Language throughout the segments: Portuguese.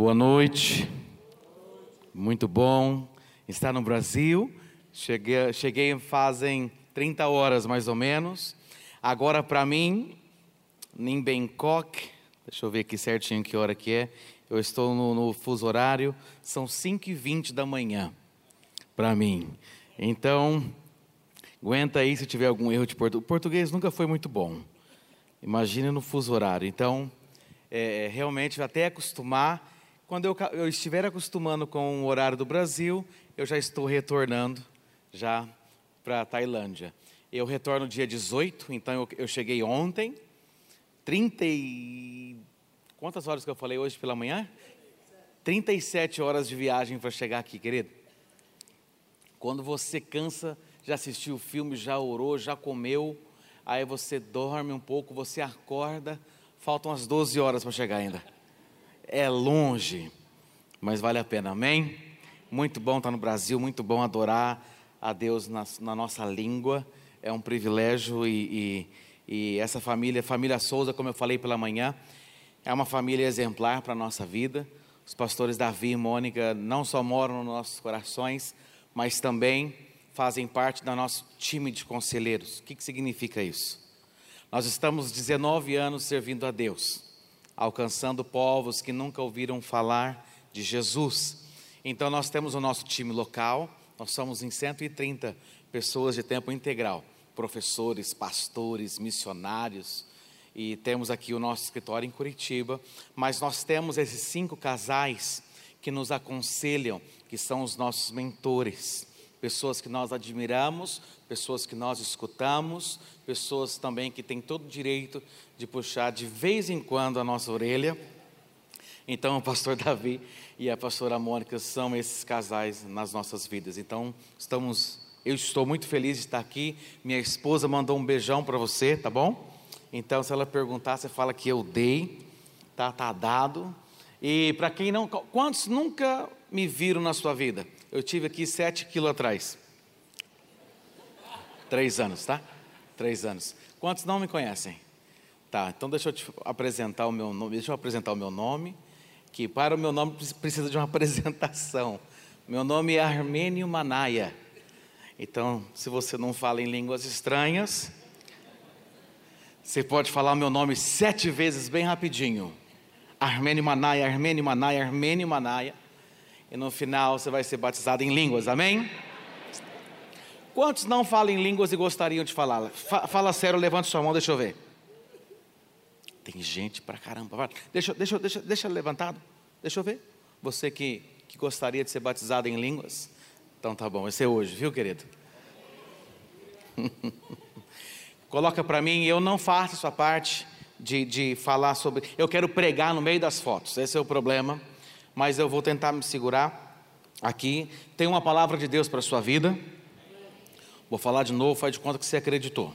Boa noite. Muito bom estar no Brasil. Cheguei, cheguei fazem 30 horas mais ou menos. Agora para mim, em Bangkok, deixa eu ver aqui certinho que hora que é. Eu estou no, no fuso horário, são 5h20 da manhã para mim. Então, aguenta aí se tiver algum erro de português. O português nunca foi muito bom. Imagine no fuso horário. Então, é, realmente até acostumar. Quando eu, eu, estiver acostumando com o horário do Brasil, eu já estou retornando já para a Tailândia. Eu retorno dia 18, então eu, eu cheguei ontem. 30 e... Quantas horas que eu falei hoje pela manhã? 37 horas de viagem para chegar aqui, querido. Quando você cansa, já assistiu o filme, já orou, já comeu, aí você dorme um pouco, você acorda, faltam as 12 horas para chegar ainda. É longe, mas vale a pena, amém? Muito bom estar no Brasil, muito bom adorar a Deus na, na nossa língua, é um privilégio e, e, e essa família, família Souza, como eu falei pela manhã, é uma família exemplar para a nossa vida. Os pastores Davi e Mônica não só moram nos nossos corações, mas também fazem parte do nosso time de conselheiros. O que, que significa isso? Nós estamos 19 anos servindo a Deus, alcançando povos que nunca ouviram falar de Jesus. Então, nós temos o nosso time local, nós somos em 130 pessoas de tempo integral, professores, pastores, missionários, e temos aqui o nosso escritório em Curitiba, mas nós temos esses cinco casais que nos aconselham, que são os nossos mentores pessoas que nós admiramos, pessoas que nós escutamos, pessoas também que têm todo o direito de puxar de vez em quando a nossa orelha. Então, o pastor Davi e a pastora Mônica são esses casais nas nossas vidas. Então, estamos, eu estou muito feliz de estar aqui. Minha esposa mandou um beijão para você, tá bom? Então, se ela perguntar, você fala que eu dei, tá, tá dado. E para quem não, quantos nunca me viram na sua vida? Eu tive aqui sete quilos atrás. Três anos, tá? Três anos. Quantos não me conhecem? Tá, então deixa eu te apresentar o meu nome. Deixa eu apresentar o meu nome, que para o meu nome precisa de uma apresentação. Meu nome é Armênio Manaia. Então, se você não fala em línguas estranhas, você pode falar meu nome sete vezes bem rapidinho. Armênio Manaia, Armênio Manaia, Armênio Manaia e no final você vai ser batizado em línguas, amém? Quantos não falam em línguas e gostariam de falar? Fala sério, levante sua mão, deixa eu ver. Tem gente pra caramba. Deixa, deixa, deixa, deixa levantado, deixa eu ver. Você que, que gostaria de ser batizado em línguas? Então tá bom, esse é hoje, viu, querido? Coloca para mim, eu não faço essa parte de, de falar sobre. Eu quero pregar no meio das fotos, esse é o problema mas eu vou tentar me segurar aqui. Tem uma palavra de Deus para sua vida. Vou falar de novo, faz de conta que você acreditou.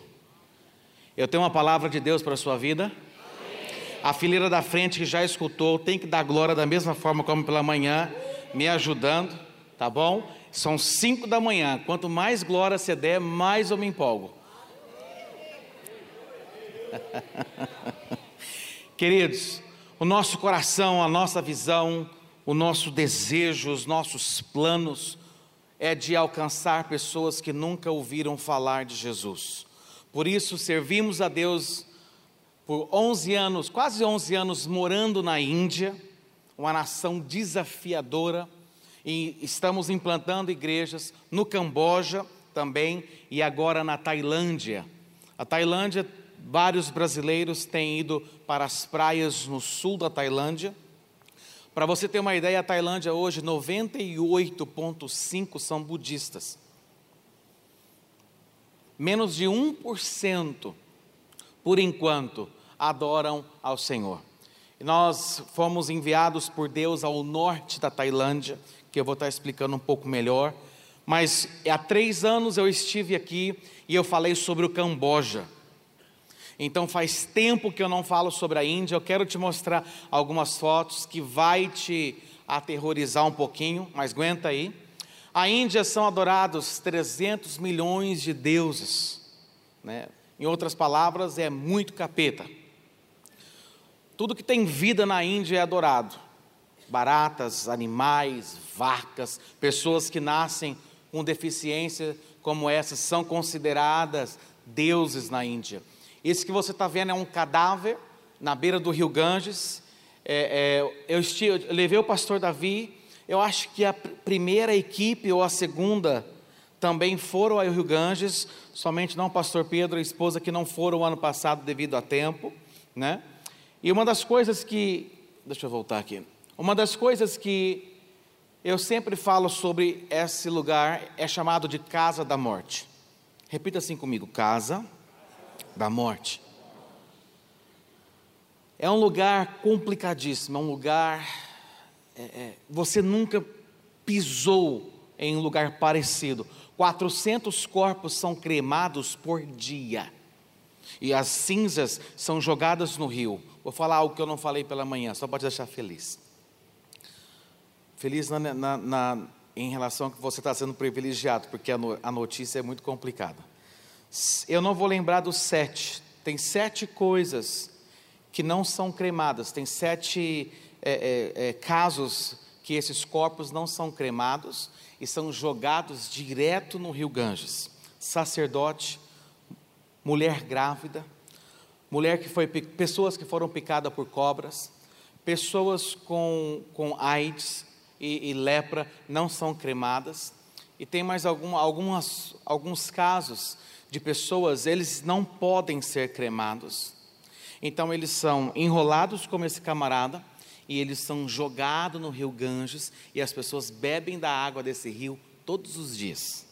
Eu tenho uma palavra de Deus para a sua vida. A fileira da frente que já escutou tem que dar glória da mesma forma como pela manhã, me ajudando, tá bom? São cinco da manhã. Quanto mais glória você der, mais eu me empolgo. Queridos, o nosso coração, a nossa visão, o nosso desejo, os nossos planos é de alcançar pessoas que nunca ouviram falar de Jesus. Por isso, servimos a Deus por 11 anos, quase 11 anos, morando na Índia, uma nação desafiadora, e estamos implantando igrejas no Camboja também e agora na Tailândia. A Tailândia, vários brasileiros têm ido para as praias no sul da Tailândia para você ter uma ideia, a Tailândia hoje, 98,5% são budistas. Menos de 1%, por enquanto, adoram ao Senhor. Nós fomos enviados por Deus ao norte da Tailândia, que eu vou estar explicando um pouco melhor. Mas há três anos eu estive aqui e eu falei sobre o Camboja. Então faz tempo que eu não falo sobre a Índia. Eu quero te mostrar algumas fotos que vai te aterrorizar um pouquinho, mas aguenta aí. A Índia são adorados 300 milhões de deuses, né? Em outras palavras, é muito capeta. Tudo que tem vida na Índia é adorado. baratas, animais, vacas, pessoas que nascem com deficiência como essas são consideradas deuses na Índia. Isso que você está vendo é um cadáver na beira do rio Ganges. É, é, eu, estive, eu levei o pastor Davi. Eu acho que a primeira equipe ou a segunda também foram ao rio Ganges. Somente não o pastor Pedro e a esposa que não foram o ano passado devido a tempo, né? E uma das coisas que, deixa eu voltar aqui. Uma das coisas que eu sempre falo sobre esse lugar, é chamado de Casa da Morte. Repita assim comigo: Casa da Morte. É um lugar complicadíssimo, é um lugar. É, é, você nunca pisou em um lugar parecido. 400 corpos são cremados por dia. E as cinzas são jogadas no rio. Vou falar algo que eu não falei pela manhã, só te deixar feliz feliz na, na, na, em relação a que você está sendo privilegiado, porque a, no, a notícia é muito complicada. Eu não vou lembrar dos sete. Tem sete coisas que não são cremadas. Tem sete é, é, é, casos que esses corpos não são cremados e são jogados direto no rio Ganges. Sacerdote, mulher grávida, mulher que foi pessoas que foram picadas por cobras, pessoas com, com AIDS, e, e lepra não são cremadas. E tem mais algum, algumas, alguns casos de pessoas, eles não podem ser cremados. Então eles são enrolados como esse camarada e eles são jogados no rio Ganges e as pessoas bebem da água desse rio todos os dias.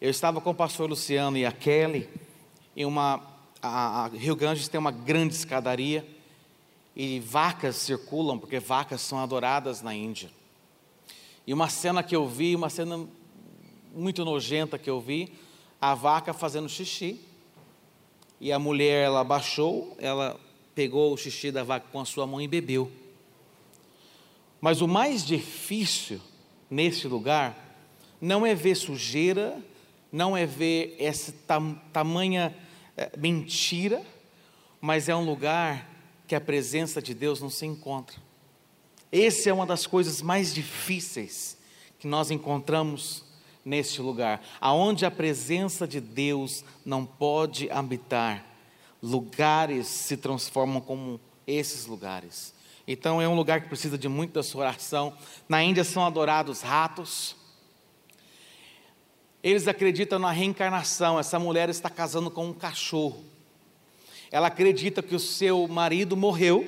Eu estava com o pastor Luciano e a Kelly em uma a, a Rio Ganges tem uma grande escadaria e vacas circulam, porque vacas são adoradas na Índia. E uma cena que eu vi, uma cena muito nojenta que eu vi, a vaca fazendo xixi, e a mulher, ela baixou, ela pegou o xixi da vaca com a sua mão e bebeu. Mas o mais difícil nesse lugar não é ver sujeira, não é ver essa tam, tamanha é, mentira, mas é um lugar que a presença de Deus não se encontra. Essa é uma das coisas mais difíceis que nós encontramos neste lugar, aonde a presença de Deus não pode habitar. Lugares se transformam como esses lugares. Então é um lugar que precisa de muita sua oração. Na Índia são adorados ratos. Eles acreditam na reencarnação. Essa mulher está casando com um cachorro. Ela acredita que o seu marido morreu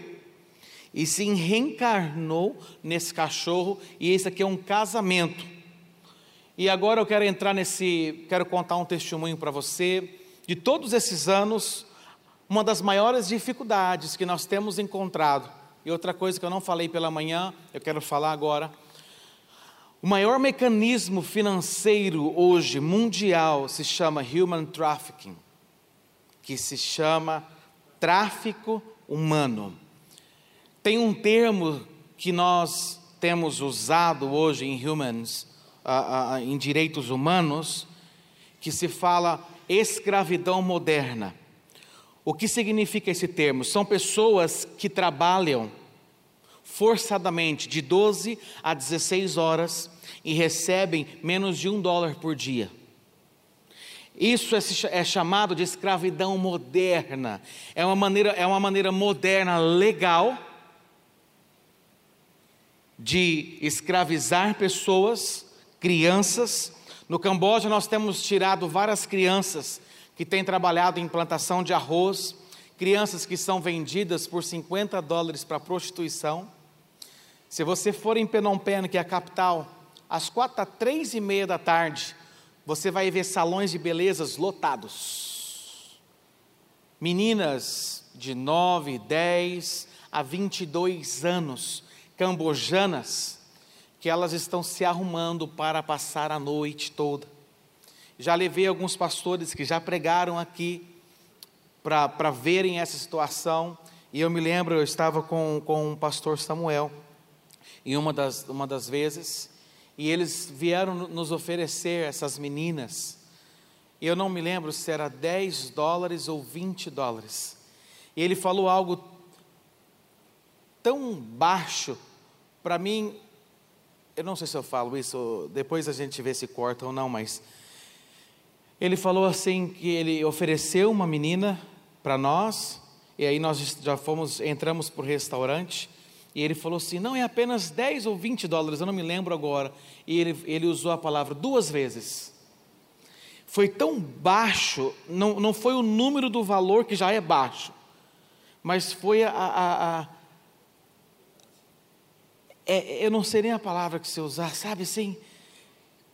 e se reencarnou nesse cachorro, e esse aqui é um casamento. E agora eu quero entrar nesse, quero contar um testemunho para você de todos esses anos, uma das maiores dificuldades que nós temos encontrado. E outra coisa que eu não falei pela manhã, eu quero falar agora. O maior mecanismo financeiro hoje mundial se chama human trafficking que se chama tráfico humano. Tem um termo que nós temos usado hoje em humans, em direitos humanos, que se fala escravidão moderna. O que significa esse termo? São pessoas que trabalham forçadamente de 12 a 16 horas e recebem menos de um dólar por dia. Isso é, é, chamado de escravidão moderna. É uma maneira, é uma maneira moderna legal de escravizar pessoas, crianças. No Camboja nós temos tirado várias crianças que têm trabalhado em plantação de arroz, crianças que são vendidas por 50 dólares para prostituição. Se você for em Phnom Penh, que é a capital, às quatro três e meia da tarde, você vai ver salões de belezas lotados. Meninas de 9, 10 a 22 anos, cambojanas, que elas estão se arrumando para passar a noite toda. Já levei alguns pastores que já pregaram aqui para verem essa situação. E eu me lembro, eu estava com, com o pastor Samuel, e uma das, uma das vezes, e eles vieram nos oferecer essas meninas. Eu não me lembro se era 10 dólares ou 20 dólares. E ele falou algo tão baixo para mim, eu não sei se eu falo isso, depois a gente vê se corta ou não, mas ele falou assim que ele ofereceu uma menina para nós, e aí nós já fomos, entramos para o restaurante, e ele falou assim: não é apenas 10 ou 20 dólares, eu não me lembro agora. E ele, ele usou a palavra duas vezes. Foi tão baixo, não, não foi o número do valor que já é baixo, mas foi a. a, a é, eu não sei nem a palavra que você usar, sabe assim?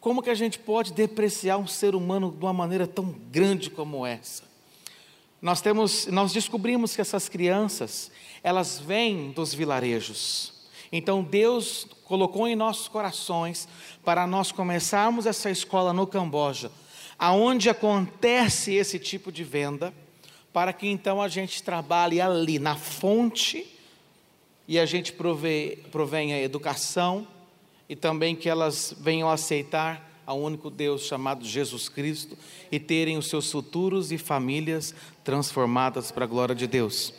Como que a gente pode depreciar um ser humano de uma maneira tão grande como essa? Nós temos, nós descobrimos que essas crianças, elas vêm dos vilarejos. Então Deus colocou em nossos corações para nós começarmos essa escola no Camboja, aonde acontece esse tipo de venda, para que então a gente trabalhe ali na fonte e a gente prove, provenha educação e também que elas venham aceitar ao único Deus chamado Jesus Cristo e terem os seus futuros e famílias transformadas para a glória de Deus.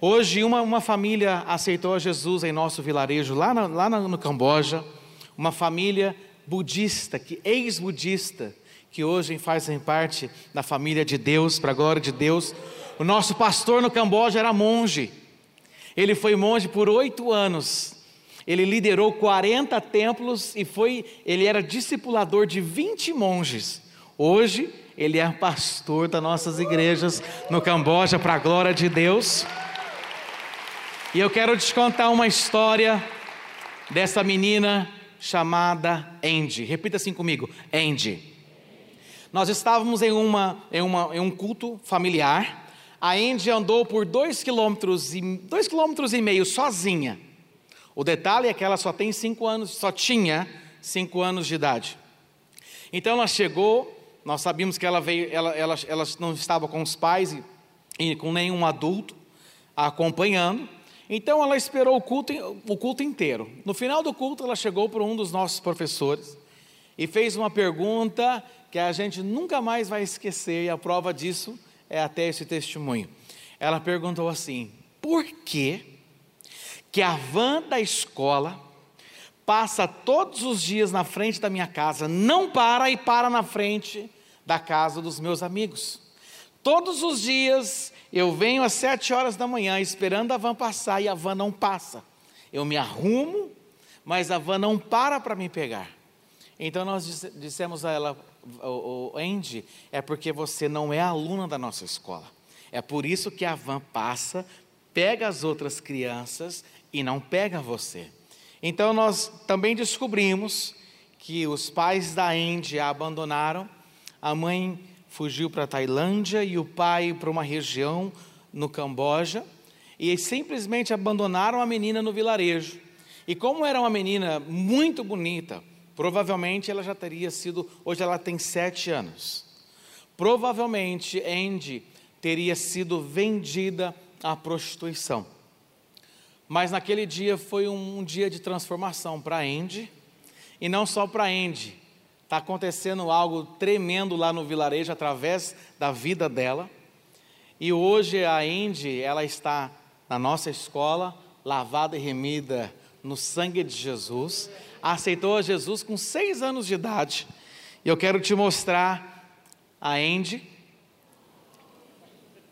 Hoje, uma, uma família aceitou a Jesus em nosso vilarejo, lá, na, lá no Camboja, uma família budista, que ex-budista, que hoje fazem parte da família de Deus, para a glória de Deus. O nosso pastor no Camboja era monge. Ele foi monge por oito anos ele liderou 40 templos e foi, ele era discipulador de 20 monges. Hoje, ele é pastor das nossas igrejas no Camboja, para a glória de Deus. E eu quero te contar uma história dessa menina chamada Andy. Repita assim comigo: Andy. Nós estávamos em, uma, em, uma, em um culto familiar. A Andy andou por dois quilômetros e, dois quilômetros e meio sozinha o detalhe é que ela só tem cinco anos, só tinha cinco anos de idade. Então ela chegou, nós sabíamos que ela veio, ela, ela, ela não estava com os pais e, e com nenhum adulto acompanhando. Então ela esperou o culto, o culto inteiro. No final do culto, ela chegou para um dos nossos professores e fez uma pergunta que a gente nunca mais vai esquecer, e a prova disso é até esse testemunho. Ela perguntou assim: por que que a van da escola passa todos os dias na frente da minha casa, não para e para na frente da casa dos meus amigos. Todos os dias eu venho às sete horas da manhã esperando a van passar e a van não passa. Eu me arrumo, mas a van não para para me pegar. Então nós dissemos a ela, o, Andy, é porque você não é aluna da nossa escola. É por isso que a van passa, pega as outras crianças e não pega você. Então nós também descobrimos que os pais da Andy a abandonaram, a mãe fugiu para a Tailândia e o pai para uma região no Camboja e simplesmente abandonaram a menina no vilarejo. E como era uma menina muito bonita, provavelmente ela já teria sido, hoje ela tem sete anos. Provavelmente Andy teria sido vendida à prostituição. Mas naquele dia foi um, dia de transformação para Andy, e não só para Andy. Está acontecendo algo tremendo lá no vilarejo através da vida dela. E hoje a Andy, ela está na nossa escola, lavada e remida no sangue de Jesus. Aceitou a Jesus com seis anos de idade. E eu quero te mostrar a Andy.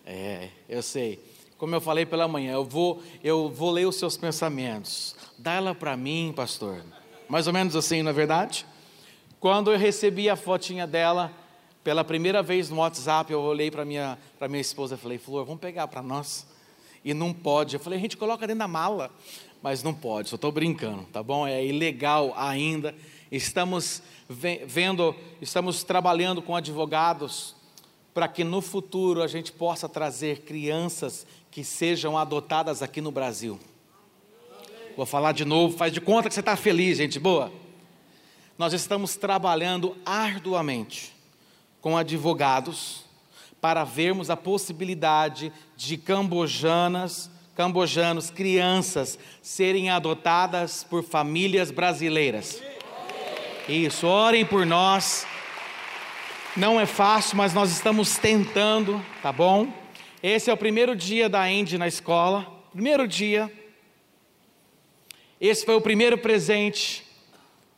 É, eu sei. Como eu falei pela manhã, eu vou, eu vou ler os seus pensamentos. Dá ela para mim, pastor. Mais ou menos assim, não é verdade? Quando eu recebi a fotinha dela, pela primeira vez no WhatsApp, eu olhei para minha, para minha esposa e falei, Flor, vamos pegar para nós. E não pode. Eu falei, a gente coloca dentro da mala. Mas não pode, só estou brincando, tá bom? É ilegal ainda. Estamos vendo, estamos trabalhando com advogados para que no futuro a gente possa trazer crianças que sejam adotadas aqui no Brasil. Vou falar de novo, faz de conta que você está feliz, gente boa. Nós estamos trabalhando arduamente com advogados para vermos a possibilidade de cambojanas, cambojanos, crianças serem adotadas por famílias brasileiras. Isso, orem por nós. Não é fácil, mas nós estamos tentando, tá bom? Esse é o primeiro dia da Andy na escola. Primeiro dia. Esse foi o primeiro presente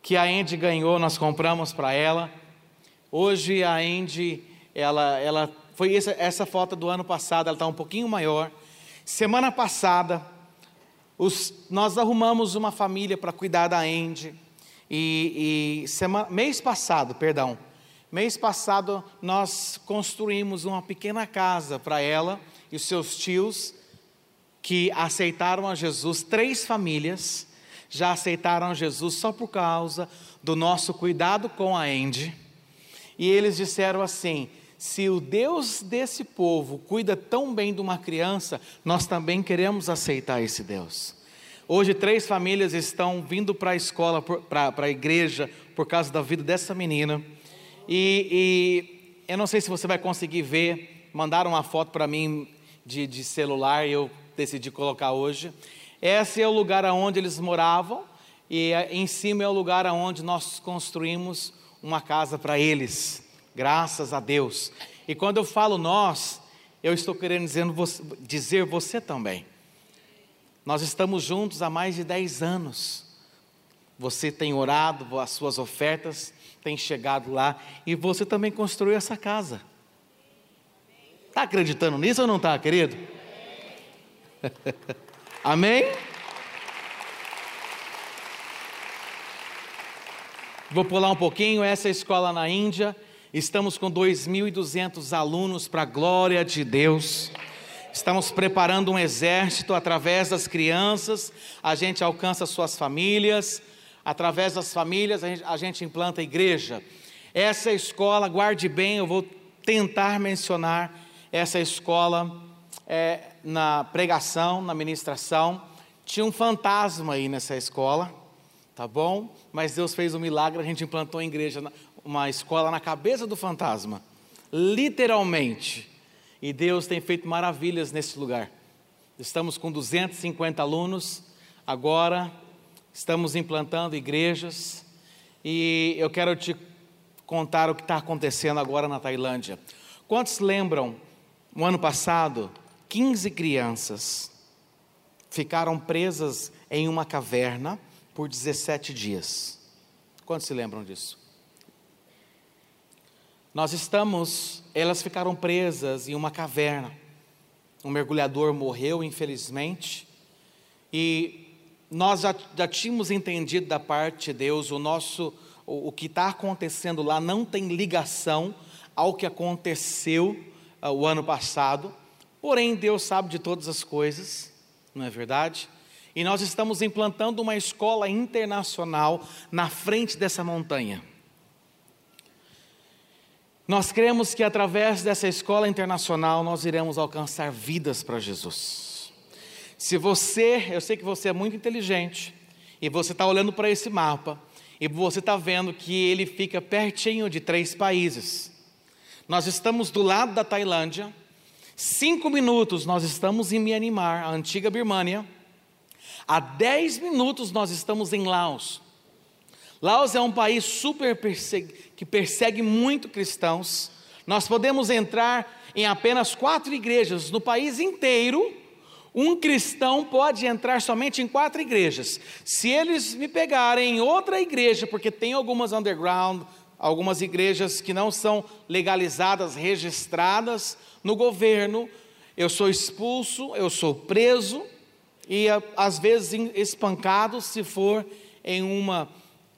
que a Andy ganhou, nós compramos para ela. Hoje a Andy, ela, ela foi essa, essa foto do ano passado, ela está um pouquinho maior. Semana passada, os, nós arrumamos uma família para cuidar da Andy. E, e semana, mês passado, perdão, mês passado nós construímos uma pequena casa para ela e os seus tios que aceitaram a Jesus, três famílias já aceitaram Jesus só por causa do nosso cuidado com a Andy. E eles disseram assim: se o Deus desse povo cuida tão bem de uma criança, nós também queremos aceitar esse Deus. Hoje, três famílias estão vindo para a escola, para a igreja, por causa da vida dessa menina. E, e, eu não sei se você vai conseguir ver, mandaram uma foto para mim de, de celular, eu decidi colocar hoje. Esse é o lugar onde eles moravam e eh, em cima é o lugar onde nós construímos uma casa para eles, graças a Deus. E quando eu falo nós, eu estou querendo dizer você, também. Nós estamos juntos há mais de 10 anos. Você tem orado, as suas ofertas têm chegado lá e você também construiu essa casa. Está acreditando nisso ou não está, querido? Amém? Vou pular um pouquinho, essa é a escola na Índia. Estamos com 2.200 alunos para a glória de Deus. Estamos preparando um exército através das crianças, a gente alcança suas famílias, através das famílias a gente, a gente implanta a igreja. Essa escola, guarde bem, eu vou tentar mencionar essa escola é, na pregação, na ministração. Tinha um fantasma aí nessa escola, tá bom? Mas Deus fez um milagre, a gente implantou uma igreja, uma escola na cabeça do fantasma, literalmente. E Deus tem feito maravilhas nesse lugar. Estamos com 250 alunos, agora estamos implantando igrejas. E eu quero te contar o que está acontecendo agora na Tailândia. Quantos lembram no ano passado, 15 crianças ficaram presas em uma caverna por 17 dias. Quantos se lembram disso? Nós estamos, elas ficaram presas em uma caverna. Um mergulhador morreu, infelizmente, e nós já, já tínhamos entendido da parte de Deus o nosso, o, o que está acontecendo lá não tem ligação ao que aconteceu uh, o ano passado, porém Deus sabe de todas as coisas, não é verdade? E nós estamos implantando uma escola internacional na frente dessa montanha. Nós cremos que através dessa escola internacional nós iremos alcançar vidas para Jesus. Se você, eu sei que você é muito inteligente, e você está olhando para esse mapa, e você está vendo que ele fica pertinho de três países. Nós estamos do lado da Tailândia. Cinco minutos nós estamos em Myanmar, a antiga Birmânia. Há dez minutos nós estamos em Laos. Laos é um país super persegue, que persegue muito cristãos. Nós podemos entrar em apenas quatro igrejas no país inteiro. Um cristão pode entrar somente em quatro igrejas. Se eles me pegarem em outra igreja, porque tem algumas underground, algumas igrejas que não são legalizadas, registradas no governo. Eu sou expulso, eu sou preso e às vezes espancado se for em uma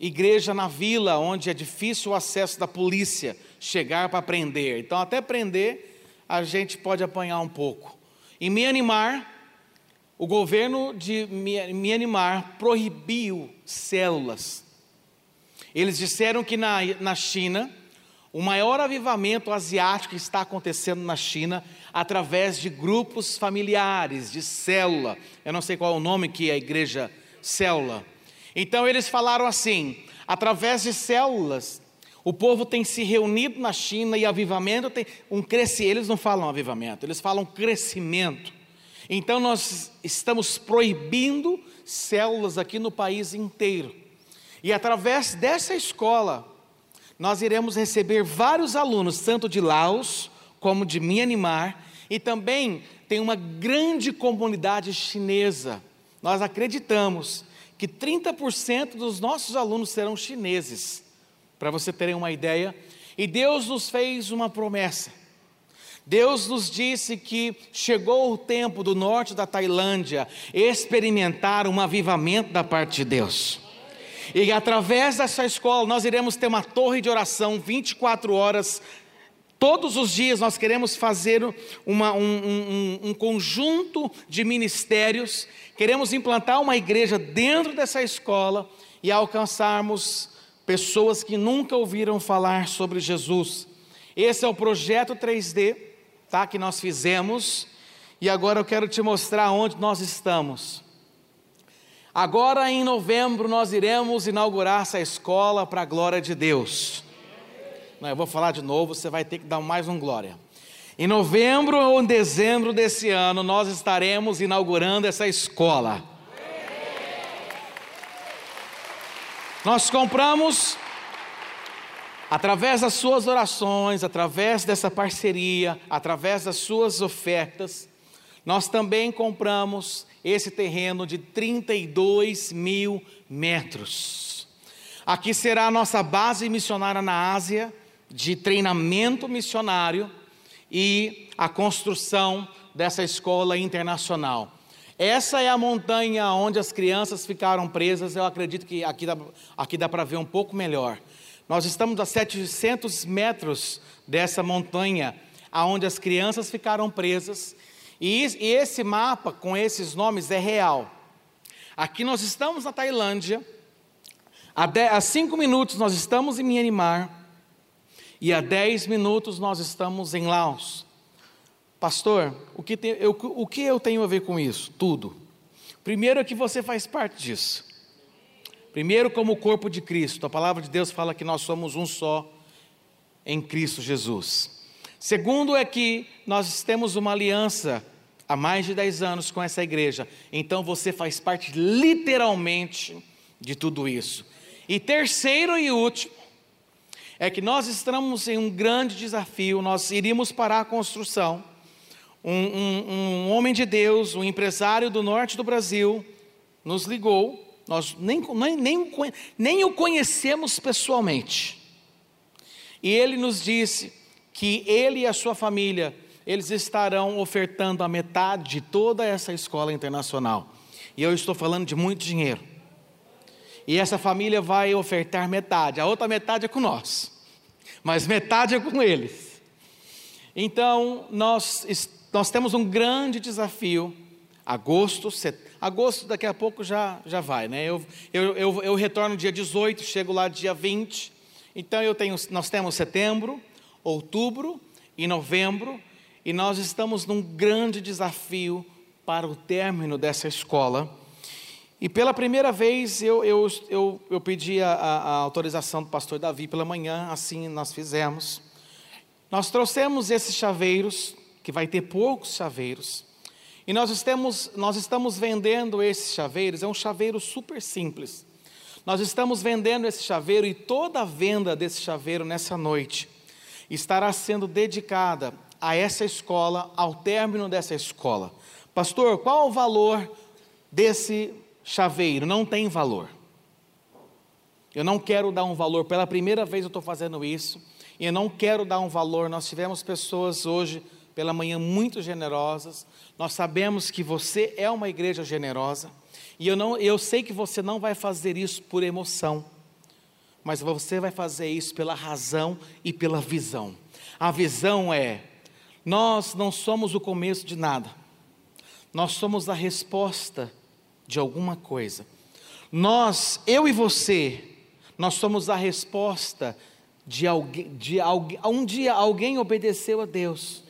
igreja na vila onde é difícil o acesso da polícia chegar para prender. Então até prender a gente pode apanhar um pouco. Em Myanmar, o governo de Myanmar proibiu células eles disseram que na, na China, o maior avivamento asiático está acontecendo na China através de grupos familiares, de célula. Eu não sei qual é o nome que é a igreja célula. Então eles falaram assim: através de células, o povo tem se reunido na China e avivamento tem um crescimento. Eles não falam avivamento, eles falam crescimento. Então nós estamos proibindo células aqui no país inteiro. E através dessa escola, nós iremos receber vários alunos, tanto de Laos como de Myanmar, e também tem uma grande comunidade chinesa. Nós acreditamos que 30% dos nossos alunos serão chineses, para você terem uma ideia. E Deus nos fez uma promessa. Deus nos disse que chegou o tempo do norte da Tailândia experimentar um avivamento da parte de Deus. E através dessa escola nós iremos ter uma torre de oração 24 horas. Todos os dias nós queremos fazer uma, um, um, um conjunto de ministérios, queremos implantar uma igreja dentro dessa escola e alcançarmos pessoas que nunca ouviram falar sobre Jesus. Esse é o projeto 3D, tá? Que nós fizemos. E agora eu quero te mostrar onde nós estamos. Agora em novembro nós iremos inaugurar essa escola para a glória de Deus. Não, eu vou falar de novo, você vai ter que dar mais um glória. Em novembro ou em dezembro desse ano nós estaremos inaugurando essa escola. Nós compramos através das suas orações, através dessa parceria, através das suas ofertas, nós também compramos esse terreno de 32 mil metros. Aqui será a nossa base missionária na Ásia, de treinamento missionário e a construção dessa escola internacional. Essa é a montanha onde as crianças ficaram presas. Eu acredito que aqui dá, aqui dá para ver um pouco melhor. Nós estamos a 700 metros dessa montanha, aonde as crianças ficaram presas e, e esse mapa com esses nomes é real. Aqui nós estamos na Tailândia, há, dez, há cinco minutos nós estamos em Myanmar, e há dez minutos nós estamos em Laos. Pastor, o que, tem, eu, o que eu tenho a ver com isso? Tudo. Primeiro é que você faz parte disso. Primeiro, como o corpo de Cristo, a palavra de Deus fala que nós somos um só em Cristo Jesus. Segundo é que nós temos uma aliança há mais de 10 anos com essa igreja. Então você faz parte literalmente de tudo isso. E terceiro e último é que nós estamos em um grande desafio. Nós iríamos parar a construção. Um, um, um homem de Deus, um empresário do norte do Brasil, nos ligou. Nós nem, nem, nem, nem o conhecemos pessoalmente. E ele nos disse que ele e a sua família, eles estarão ofertando a metade de toda essa escola internacional. E eu estou falando de muito dinheiro. E essa família vai ofertar metade, a outra metade é com nós, mas metade é com eles. Então, nós, nós temos um grande desafio. Agosto, set... agosto daqui a pouco já, já vai, né? Eu, eu, eu, eu retorno dia 18, chego lá dia 20. Então eu tenho, nós temos setembro, outubro e novembro, e nós estamos num grande desafio para o término dessa escola. E pela primeira vez eu, eu, eu, eu pedi a, a, autorização do pastor Davi pela manhã, assim nós fizemos. Nós trouxemos esses chaveiros, que vai ter poucos chaveiros, e nós estamos, nós estamos vendendo esses chaveiros, é um chaveiro super simples. Nós estamos vendendo esse chaveiro e toda a venda desse chaveiro nessa noite estará sendo dedicada a essa escola, ao término dessa escola. Pastor, qual o valor desse chaveiro? Não tem valor. Eu não quero dar um valor, pela primeira vez eu estou fazendo isso, e eu não quero dar um valor. Nós tivemos pessoas hoje pela manhã muito generosas. Nós sabemos que você é uma igreja generosa, e eu, não, eu sei que você não vai fazer isso por emoção mas você vai fazer isso pela razão e pela visão. A visão é: nós não somos o começo de nada, nós somos a resposta de alguma coisa. Nós, eu e você, nós somos a resposta de alguém, de alguém. Um dia alguém obedeceu a Deus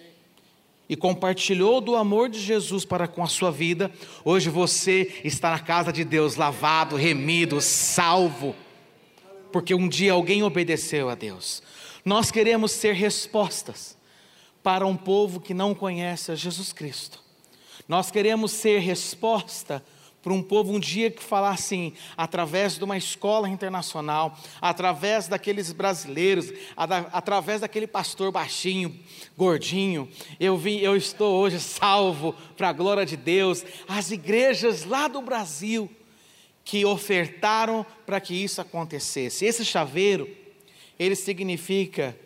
e compartilhou do amor de Jesus para com a sua vida. Hoje você está na casa de Deus, lavado, remido, salvo porque um dia alguém obedeceu a Deus. Nós queremos ser respostas para um povo que não conhece a Jesus Cristo. Nós queremos ser resposta para um povo um dia que falar assim, através de uma escola internacional, através daqueles brasileiros, através daquele pastor baixinho, gordinho, eu vim, eu estou hoje salvo para a glória de Deus. As igrejas lá do Brasil que ofertaram para que isso acontecesse. Esse chaveiro, ele significa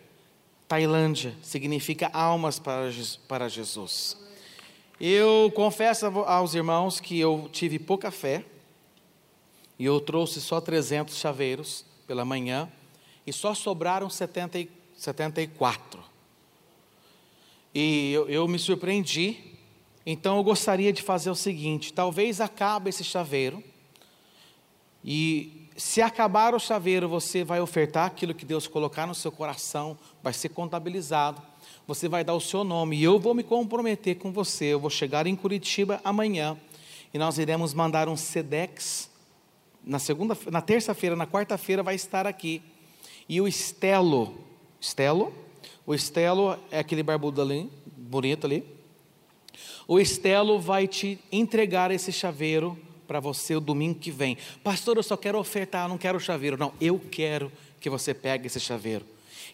Tailândia, significa almas para, para Jesus. Eu confesso aos irmãos que eu tive pouca fé e eu trouxe só 300 chaveiros pela manhã e só sobraram 70, 74. E eu, eu me surpreendi, então eu gostaria de fazer o seguinte: talvez acabe esse chaveiro, e se acabar o chaveiro, você vai ofertar aquilo que Deus colocar no seu coração, vai ser contabilizado, você vai dar o seu nome, e eu vou me comprometer com você. Eu vou chegar em Curitiba amanhã, e nós iremos mandar um SEDEX. Na segunda, na terça-feira, na quarta-feira vai estar aqui. E o Estelo, Estelo, o Estelo é aquele barbudo ali, bonito ali. O Estelo vai te entregar esse chaveiro para você o domingo que vem. Pastor, eu só quero ofertar, não quero chaveiro. Não, eu quero que você pegue esse chaveiro.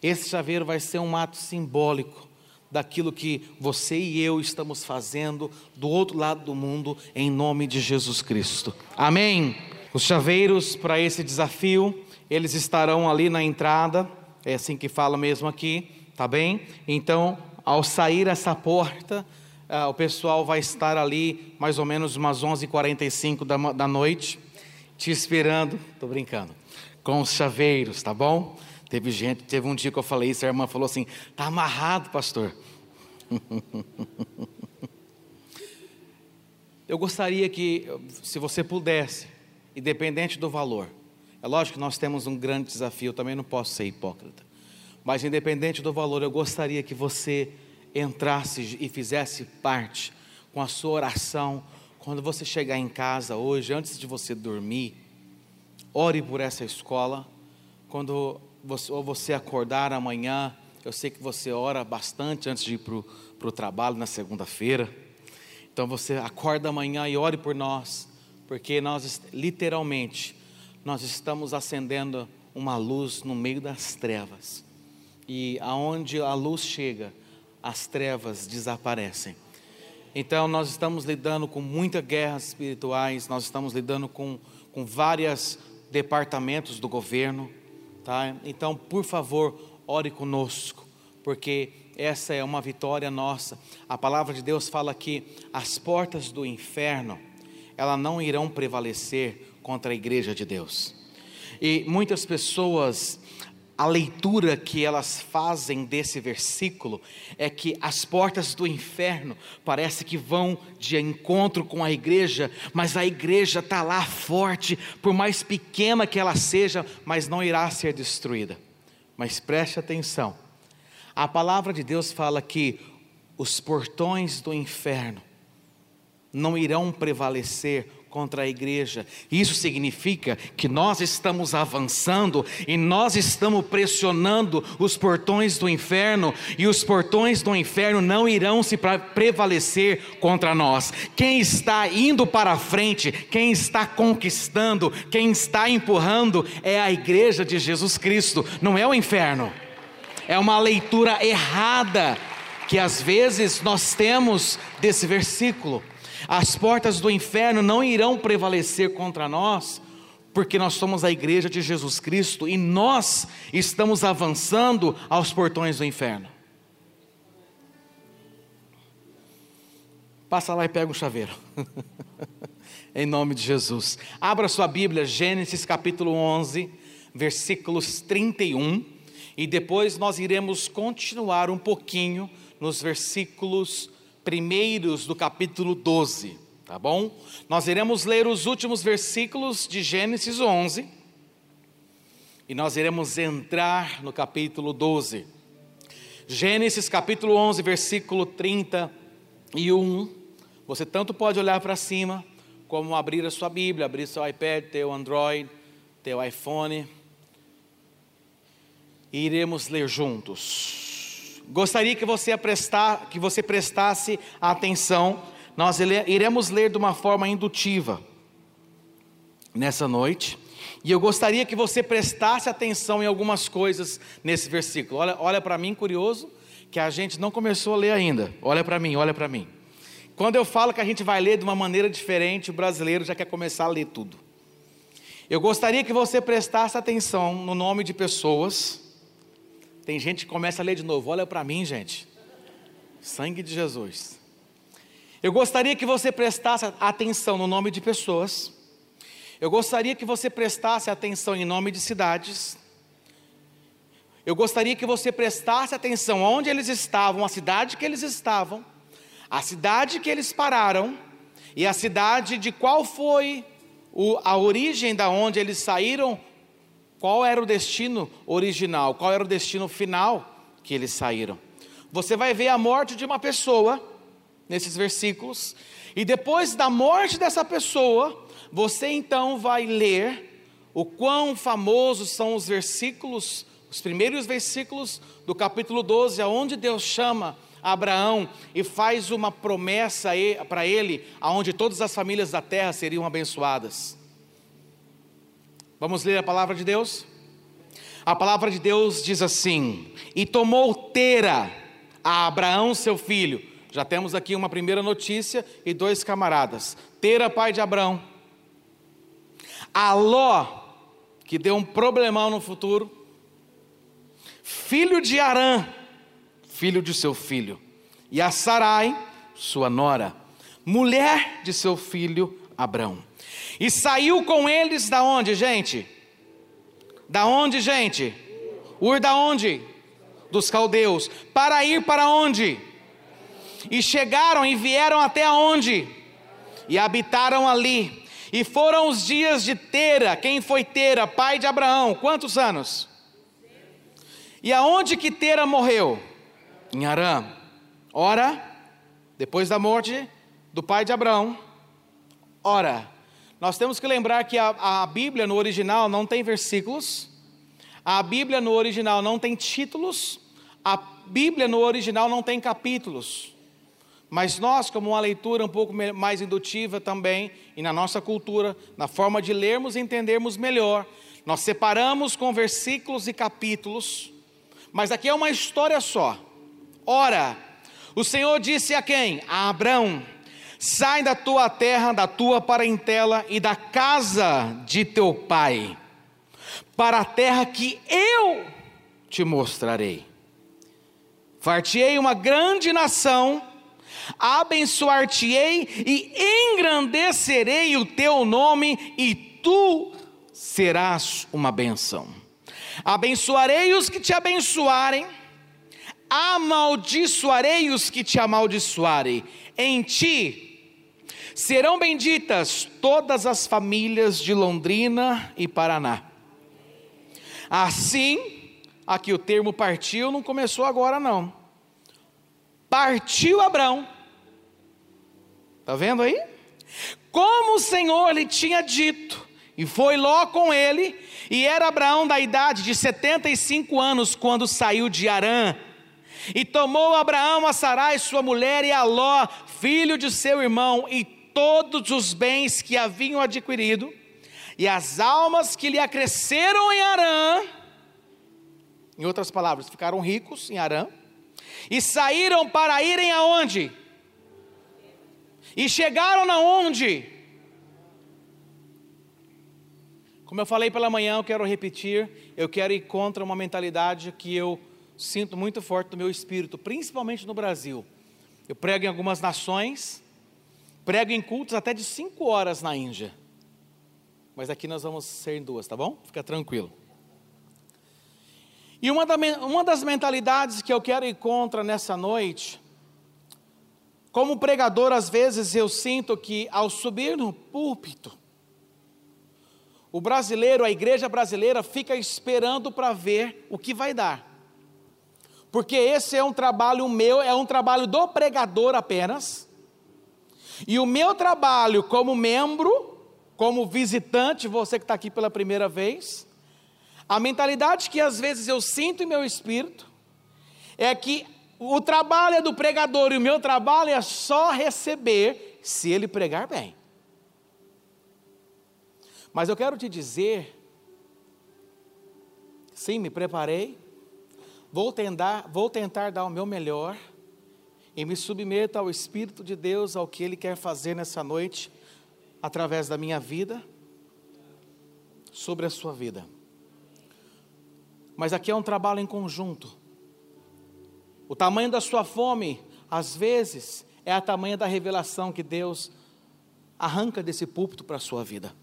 Esse chaveiro vai ser um ato simbólico daquilo que você e eu estamos fazendo do outro lado do mundo, em nome de Jesus Cristo. Amém? Os chaveiros para esse desafio, eles estarão ali na entrada, é assim que fala mesmo aqui tá bem? Então, ao sair essa porta, uh, o pessoal vai estar ali mais ou menos umas 11h45 da, da noite, te esperando, tô brincando, com os chaveiros, tá bom? Teve gente, teve um dia que eu falei isso, a irmã falou assim: tá amarrado, pastor. eu gostaria que, se você pudesse, independente do valor, é lógico que nós temos um grande desafio, eu também não posso ser hipócrita. Mas independente do valor, eu gostaria que você entrasse e fizesse parte com a sua oração quando você chegar em casa hoje, antes de você dormir. Ore por essa escola. Quando ou você acordar amanhã, eu sei que você ora bastante antes de ir para o trabalho na segunda-feira. Então você acorda amanhã e ore por nós, porque nós literalmente nós estamos acendendo uma luz no meio das trevas e aonde a luz chega, as trevas desaparecem. Então nós estamos lidando com muitas guerras espirituais, nós estamos lidando com, com vários departamentos do governo, tá? Então, por favor, ore conosco, porque essa é uma vitória nossa. A palavra de Deus fala que as portas do inferno, ela não irão prevalecer contra a igreja de Deus. E muitas pessoas a leitura que elas fazem desse versículo é que as portas do inferno parece que vão de encontro com a igreja, mas a igreja está lá forte, por mais pequena que ela seja, mas não irá ser destruída. Mas preste atenção, a palavra de Deus fala que os portões do inferno não irão prevalecer contra a igreja. Isso significa que nós estamos avançando e nós estamos pressionando os portões do inferno, e os portões do inferno não irão se prevalecer contra nós. Quem está indo para frente, quem está conquistando, quem está empurrando é a igreja de Jesus Cristo, não é o inferno. É uma leitura errada que às vezes nós temos desse versículo. As portas do inferno não irão prevalecer contra nós, porque nós somos a igreja de Jesus Cristo e nós estamos avançando aos portões do inferno. Passa lá e pega o chaveiro. em nome de Jesus. Abra sua Bíblia, Gênesis capítulo 11, versículos 31, e depois nós iremos continuar um pouquinho nos versículos primeiros do capítulo 12, tá bom? Nós iremos ler os últimos versículos de Gênesis 11 e nós iremos entrar no capítulo 12. Gênesis capítulo 11, versículo 31. Você tanto pode olhar para cima, como abrir a sua Bíblia, abrir seu iPad, teu Android, teu iPhone. E iremos ler juntos gostaria que você, prestar, que você prestasse atenção. Nós iremos ler de uma forma indutiva nessa noite. E eu gostaria que você prestasse atenção em algumas coisas nesse versículo. Olha, olha para mim, curioso, que a gente não começou a ler ainda. Olha para mim, olha para mim. Quando eu falo que a gente vai ler de uma maneira diferente, o brasileiro já quer começar a ler tudo. Eu gostaria que você prestasse atenção no nome de pessoas. Tem gente que começa a ler de novo. Olha para mim, gente. Sangue de Jesus. Eu gostaria que você prestasse atenção no nome de pessoas. Eu gostaria que você prestasse atenção em nome de cidades. Eu gostaria que você prestasse atenção onde eles estavam, a cidade que eles estavam, a cidade que eles pararam e a cidade de qual foi o, a origem da onde eles saíram, qual era o destino original, qual era o destino final que eles saíram. Você vai ver a morte de uma pessoa nesses versículos, e depois da morte dessa pessoa, você então vai ler o quão famosos são os versículos, os primeiros versículos do capítulo 12, aonde Deus chama Abraão e faz uma promessa para ele, aonde todas as famílias da terra seriam abençoadas. Vamos ler a palavra de Deus? A palavra de Deus diz assim: E tomou Tera a Abraão, seu filho. Já temos aqui uma primeira notícia e dois camaradas. Tera, pai de Abraão. Aló, que deu um problemão no futuro. Filho de Arã, filho de seu filho, e a Sarai, sua nora, mulher de seu filho Abrão. E saiu com eles da onde, gente? Da onde, gente? Ur da onde? Dos caldeus. Para ir para onde? E chegaram e vieram até onde? E habitaram ali. E foram os dias de Tera. Quem foi Tera? Pai de Abraão. Quantos anos? E aonde que Tera morreu? em Arã. Ora, depois da morte do pai de Abraão, ora, nós temos que lembrar que a, a Bíblia no original não tem versículos, a Bíblia no original não tem títulos, a Bíblia no original não tem capítulos. Mas nós, como uma leitura um pouco mais indutiva também, e na nossa cultura, na forma de lermos e entendermos melhor, nós separamos com versículos e capítulos, mas aqui é uma história só. Ora, o Senhor disse a quem? A Abrão: Sai da tua terra, da tua parentela e da casa de teu pai, para a terra que eu te mostrarei. Fartei uma grande nação, abençoar-te-ei e engrandecerei o teu nome, e tu serás uma benção. Abençoarei os que te abençoarem amaldiçoarei os que te amaldiçoarem, em ti serão benditas todas as famílias de Londrina e Paraná. Assim, aqui o termo partiu não começou agora não. Partiu Abraão. Está vendo aí? Como o Senhor lhe tinha dito, e foi Ló com ele, e era Abraão da idade de 75 anos quando saiu de Arã, e tomou Abraão a Sarai, sua mulher, e a Ló, filho de seu irmão, e todos os bens que haviam adquirido, e as almas que lhe acresceram em Arã, em outras palavras, ficaram ricos em Arã, e saíram para irem aonde? E chegaram na onde? Como eu falei pela manhã, eu quero repetir, eu quero ir contra uma mentalidade que eu sinto muito forte no meu espírito, principalmente no Brasil. Eu prego em algumas nações, prego em cultos até de cinco horas na Índia. Mas aqui nós vamos ser em duas, tá bom? Fica tranquilo. E uma, da, uma das mentalidades que eu quero ir contra nessa noite, como pregador, às vezes eu sinto que ao subir no púlpito, o brasileiro, a igreja brasileira, fica esperando para ver o que vai dar porque esse é um trabalho meu, é um trabalho do pregador apenas. E o meu trabalho como membro, como visitante, você que está aqui pela primeira vez, a mentalidade que às vezes eu sinto em meu espírito é que o trabalho é do pregador e o meu trabalho é só receber se ele pregar bem. Mas eu quero te dizer, sim, me preparei, Vou tentar, vou tentar dar o meu melhor e me submeto ao Espírito de Deus, ao que Ele quer fazer nessa noite, através da minha vida. sobre a sua vida. Mas aqui é um trabalho em conjunto. O tamanho da sua fome, às vezes, é a tamanho da revelação que Deus arranca desse púlpito para a sua vida.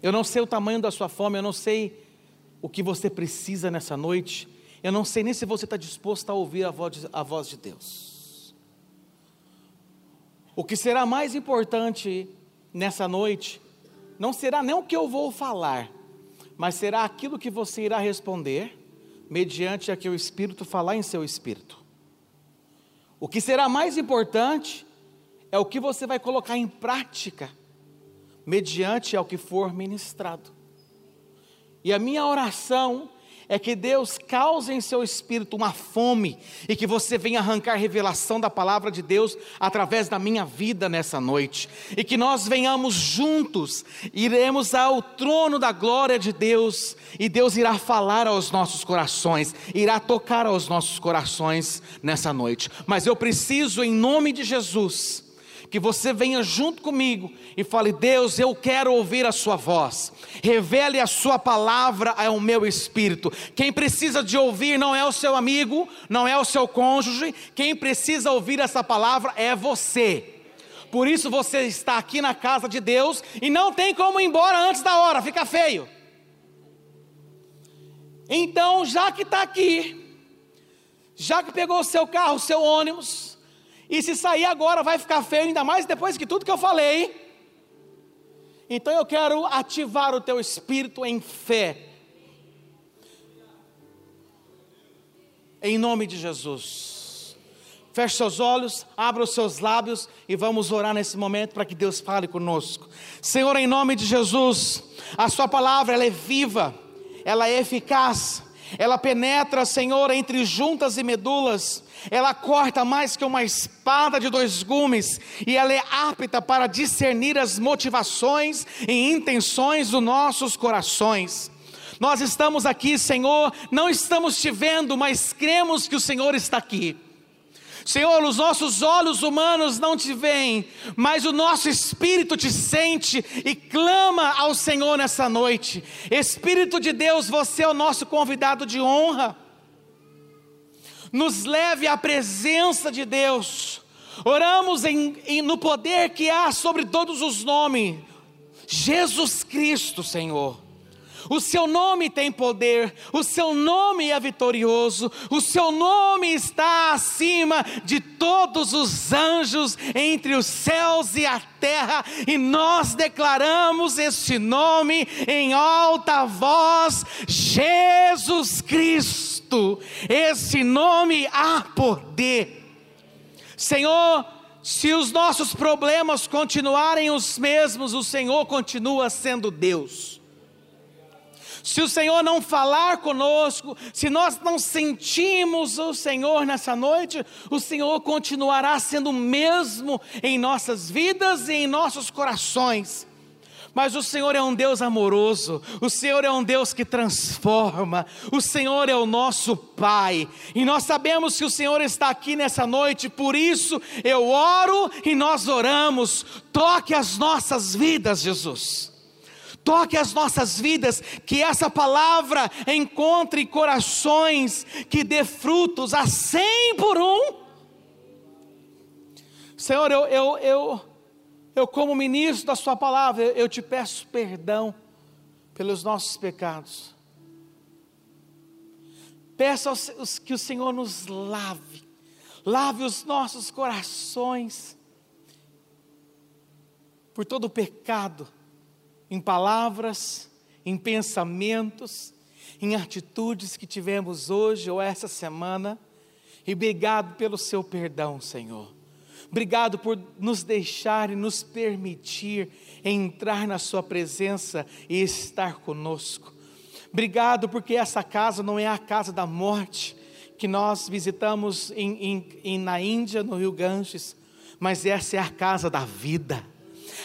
Eu não sei o tamanho da sua fome, eu não sei o que você precisa nessa noite, eu não sei nem se você está disposto a ouvir a voz, de, a voz de Deus. O que será mais importante nessa noite, não será nem o que eu vou falar, mas será aquilo que você irá responder, mediante a que o Espírito falar em seu espírito. O que será mais importante é o que você vai colocar em prática, mediante ao que for ministrado. E a minha oração é que Deus cause em seu espírito uma fome e que você venha arrancar revelação da palavra de Deus através da minha vida nessa noite. E que nós venhamos juntos, iremos ao trono da glória de Deus e Deus irá falar aos nossos corações, irá tocar aos nossos corações nessa noite. Mas eu preciso, em nome de Jesus, que você venha junto comigo e fale: Deus, eu quero ouvir a Sua voz, revele a Sua palavra ao meu espírito. Quem precisa de ouvir não é o seu amigo, não é o seu cônjuge, quem precisa ouvir essa palavra é você. Por isso você está aqui na casa de Deus e não tem como ir embora antes da hora, fica feio. Então, já que está aqui, já que pegou o seu carro, o seu ônibus, e se sair agora vai ficar feio, ainda mais depois que tudo que eu falei. Então eu quero ativar o teu espírito em fé. Em nome de Jesus. Feche seus olhos, abra os seus lábios e vamos orar nesse momento para que Deus fale conosco. Senhor, em nome de Jesus, a Sua palavra ela é viva, ela é eficaz, ela penetra, Senhor, entre juntas e medulas ela corta mais que uma espada de dois gumes, e ela é apta para discernir as motivações e intenções dos nossos corações. Nós estamos aqui, Senhor, não estamos te vendo, mas cremos que o Senhor está aqui. Senhor, os nossos olhos humanos não te veem, mas o nosso espírito te sente e clama ao Senhor nessa noite. Espírito de Deus, você é o nosso convidado de honra nos leve à presença de Deus. Oramos em, em, no poder que há sobre todos os nomes, Jesus Cristo, Senhor. O seu nome tem poder, o seu nome é vitorioso, o seu nome está acima de todos os anjos entre os céus e a terra, e nós declaramos este nome em alta voz: Jesus Cristo. Esse nome há poder. Senhor, se os nossos problemas continuarem os mesmos, o Senhor continua sendo Deus se o Senhor não falar conosco, se nós não sentimos o Senhor nessa noite, o Senhor continuará sendo o mesmo em nossas vidas e em nossos corações. Mas o Senhor é um Deus amoroso, o Senhor é um Deus que transforma, o Senhor é o nosso Pai, e nós sabemos que o Senhor está aqui nessa noite, por isso eu oro e nós oramos, toque as nossas vidas, Jesus toque as nossas vidas, que essa palavra encontre corações que dê frutos a cem por um. Senhor, eu, eu, eu, eu como ministro da Sua palavra, eu te peço perdão pelos nossos pecados. Peço que o Senhor nos lave, lave os nossos corações por todo o pecado em palavras, em pensamentos, em atitudes que tivemos hoje ou essa semana. E obrigado pelo seu perdão, Senhor. Obrigado por nos deixar e nos permitir entrar na Sua presença e estar conosco. Obrigado porque essa casa não é a casa da morte que nós visitamos em, em, em, na Índia, no Rio Ganges, mas essa é a casa da vida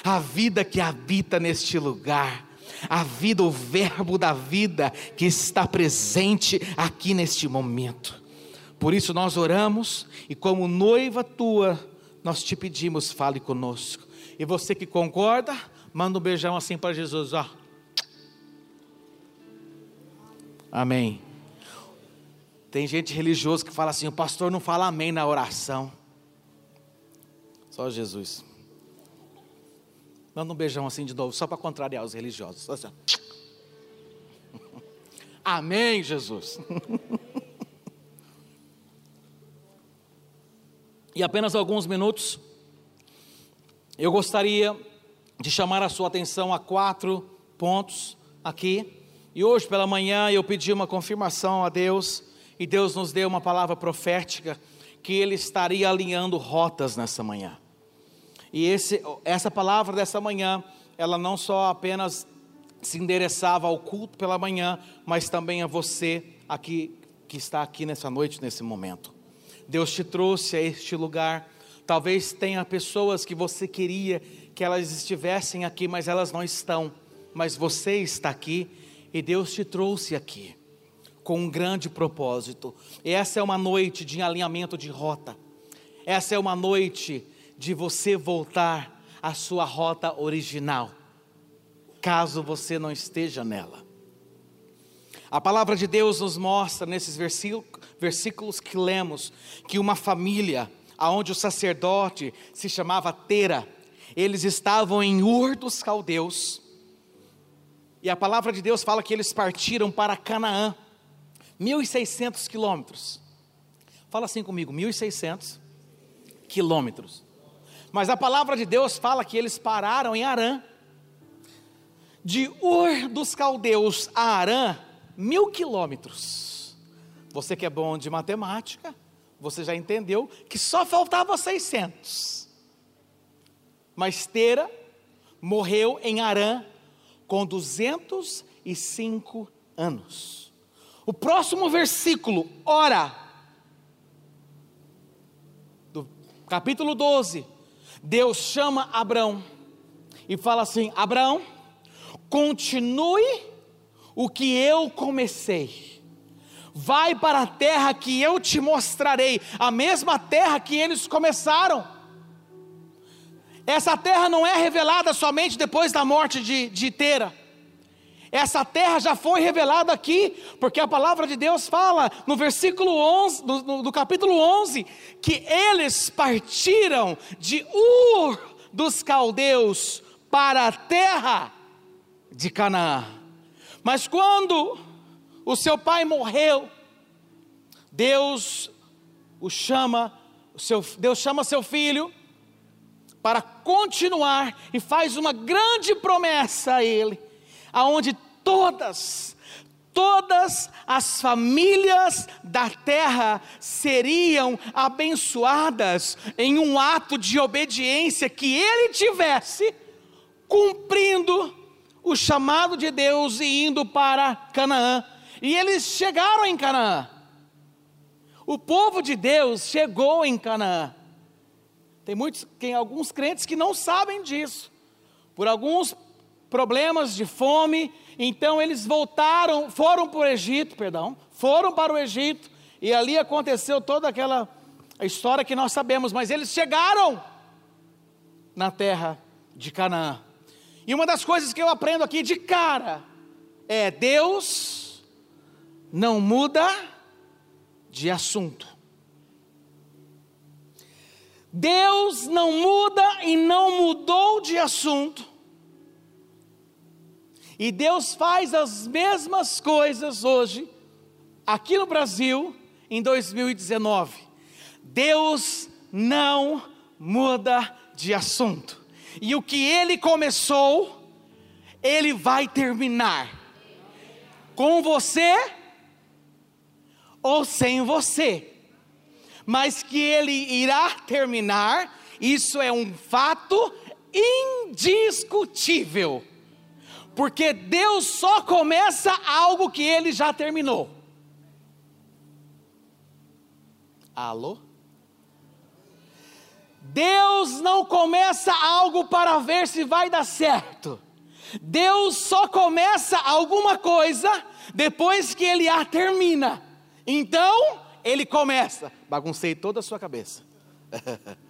a vida que habita neste lugar, a vida, o Verbo da vida que está presente aqui neste momento. Por isso nós oramos e, como noiva tua, nós te pedimos, fale conosco. E você que concorda, manda um beijão assim para Jesus, ó. Amém. Tem gente religiosa que fala assim: o pastor não fala amém na oração. Só Jesus. Manda um beijão assim de novo, só para contrariar os religiosos. Assim, amém, Jesus. e apenas alguns minutos, eu gostaria de chamar a sua atenção a quatro pontos aqui. E hoje pela manhã eu pedi uma confirmação a Deus e Deus nos deu uma palavra profética que Ele estaria alinhando rotas nessa manhã. E esse, essa palavra dessa manhã, ela não só apenas se endereçava ao culto pela manhã, mas também a você aqui que está aqui nessa noite, nesse momento. Deus te trouxe a este lugar. Talvez tenha pessoas que você queria que elas estivessem aqui, mas elas não estão. Mas você está aqui e Deus te trouxe aqui com um grande propósito. Essa é uma noite de alinhamento de rota. Essa é uma noite de você voltar à sua rota original, caso você não esteja nela. A palavra de Deus nos mostra nesses versículos que lemos que uma família, aonde o sacerdote se chamava Tera, eles estavam em Ur dos Caldeus. E a palavra de Deus fala que eles partiram para Canaã. 1.600 quilômetros. Fala assim comigo, 1.600 quilômetros. Mas a palavra de Deus fala que eles pararam em Arã. De Ur dos Caldeus a Arã, mil quilômetros. Você que é bom de matemática, você já entendeu que só faltava 600. Mas Tera morreu em Arã com 205 anos. O próximo versículo, ora, do capítulo 12, Deus chama Abraão e fala assim: Abraão, continue o que eu comecei. Vai para a terra que eu te mostrarei, a mesma terra que eles começaram. Essa terra não é revelada somente depois da morte de, de Tera. Essa terra já foi revelada aqui, porque a palavra de Deus fala no versículo 11, do, no, do capítulo 11, que eles partiram de Ur dos caldeus para a terra de Canaã. Mas quando o seu pai morreu, Deus o chama, o seu, Deus chama seu filho para continuar e faz uma grande promessa a ele aonde todas, todas as famílias da terra seriam abençoadas em um ato de obediência que ele tivesse, cumprindo o chamado de Deus e indo para Canaã. E eles chegaram em Canaã. O povo de Deus chegou em Canaã. Tem muitos, tem alguns crentes que não sabem disso. Por alguns problemas de fome, então eles voltaram, foram para o Egito, perdão, foram para o Egito, e ali aconteceu toda aquela história que nós sabemos, mas eles chegaram na terra de Canaã. E uma das coisas que eu aprendo aqui de cara é: Deus não muda de assunto. Deus não muda e não mudou de assunto e Deus faz as mesmas coisas hoje, aqui no Brasil, em 2019. Deus não muda de assunto. E o que ele começou, ele vai terminar. Com você ou sem você. Mas que ele irá terminar, isso é um fato indiscutível porque Deus só começa algo que ele já terminou. Alô? Deus não começa algo para ver se vai dar certo. Deus só começa alguma coisa depois que ele a termina. Então, ele começa. Baguncei toda a sua cabeça.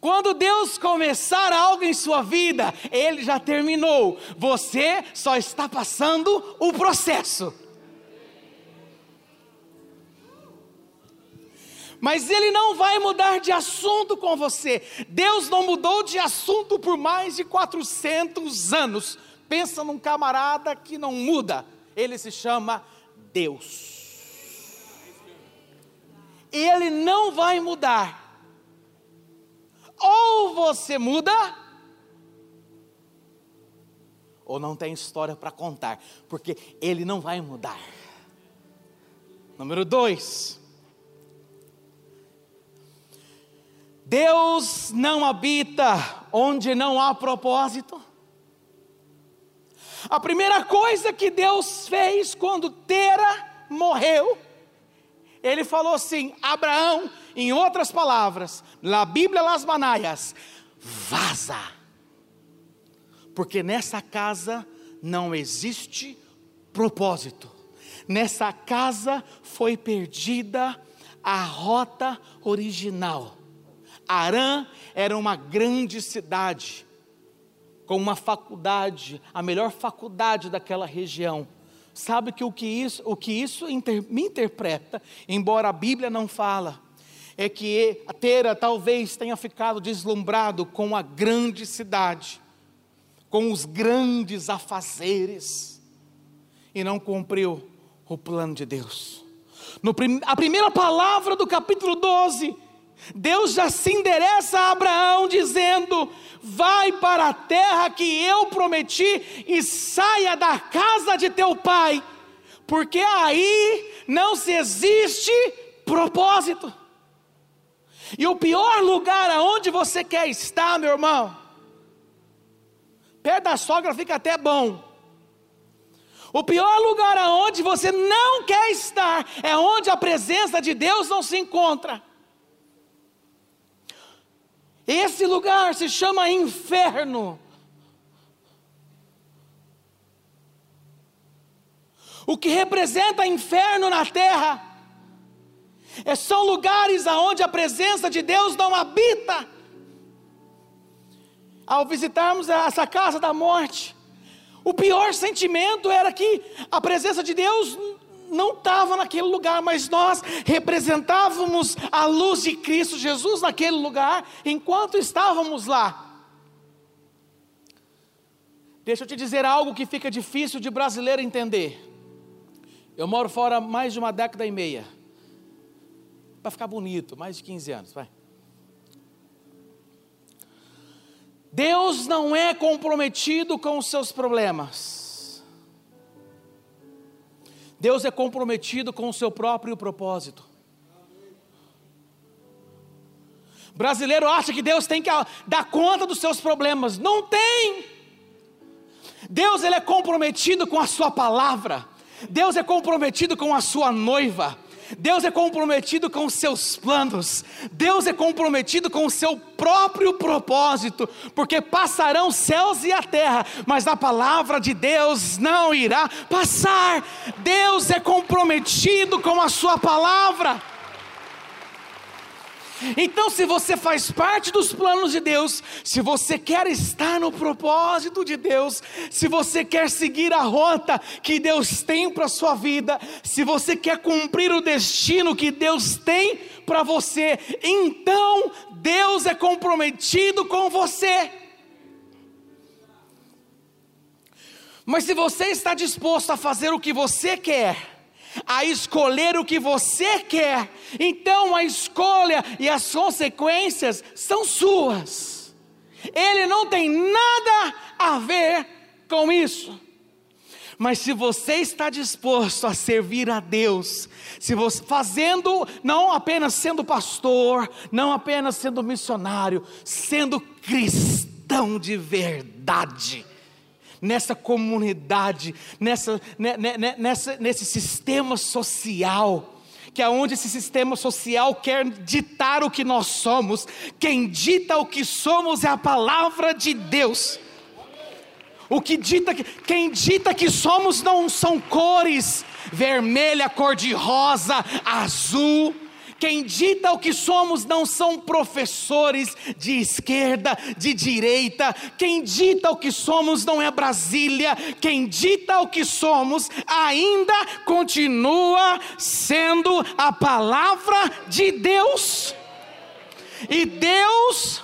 Quando Deus começar algo em sua vida, Ele já terminou. Você só está passando o processo. Mas Ele não vai mudar de assunto com você. Deus não mudou de assunto por mais de 400 anos. Pensa num camarada que não muda. Ele se chama Deus. Ele não vai mudar. Ou você muda, ou não tem história para contar, porque ele não vai mudar. Número dois, Deus não habita onde não há propósito. A primeira coisa que Deus fez quando Tera morreu, ele falou assim: Abraão, em outras palavras, na Bíblia Las Manaias, vaza, porque nessa casa não existe propósito, nessa casa foi perdida a rota original. Arã era uma grande cidade, com uma faculdade, a melhor faculdade daquela região Sabe que o que isso, o que isso inter, me interpreta, embora a Bíblia não fala, é que Tera talvez tenha ficado deslumbrado com a grande cidade, com os grandes afazeres, e não cumpriu o plano de Deus. No, a primeira palavra do capítulo 12 Deus já se endereça a Abraão dizendo: Vai para a terra que eu prometi e saia da casa de teu pai, porque aí não se existe propósito. E o pior lugar aonde você quer estar, meu irmão, perto da sogra fica até bom. O pior lugar aonde você não quer estar é onde a presença de Deus não se encontra. Esse lugar se chama inferno. O que representa inferno na terra é, são lugares aonde a presença de Deus não habita. Ao visitarmos essa casa da morte, o pior sentimento era que a presença de Deus não estava naquele lugar, mas nós representávamos a luz de Cristo Jesus naquele lugar enquanto estávamos lá. Deixa eu te dizer algo que fica difícil de brasileiro entender. Eu moro fora mais de uma década e meia. Para ficar bonito, mais de 15 anos, vai. Deus não é comprometido com os seus problemas. Deus é comprometido com o seu próprio propósito. Brasileiro acha que Deus tem que dar conta dos seus problemas. Não tem. Deus ele é comprometido com a sua palavra. Deus é comprometido com a sua noiva. Deus é comprometido com os seus planos, Deus é comprometido com o seu próprio propósito, porque passarão céus e a terra, mas a palavra de Deus não irá passar. Deus é comprometido com a sua palavra. Então, se você faz parte dos planos de Deus, se você quer estar no propósito de Deus, se você quer seguir a rota que Deus tem para a sua vida, se você quer cumprir o destino que Deus tem para você, então Deus é comprometido com você. Mas se você está disposto a fazer o que você quer, a escolher o que você quer, então a escolha e as consequências são suas. Ele não tem nada a ver com isso. Mas se você está disposto a servir a Deus, se você fazendo, não apenas sendo pastor, não apenas sendo missionário, sendo cristão de verdade, nessa comunidade, nessa, nessa, nesse sistema social, que é onde esse sistema social quer ditar o que nós somos, quem dita o que somos é a palavra de Deus. O que dita, quem dita que somos não são cores vermelha, cor de rosa, azul. Quem dita o que somos não são professores de esquerda, de direita. Quem dita o que somos não é Brasília. Quem dita o que somos ainda continua sendo a palavra de Deus. E Deus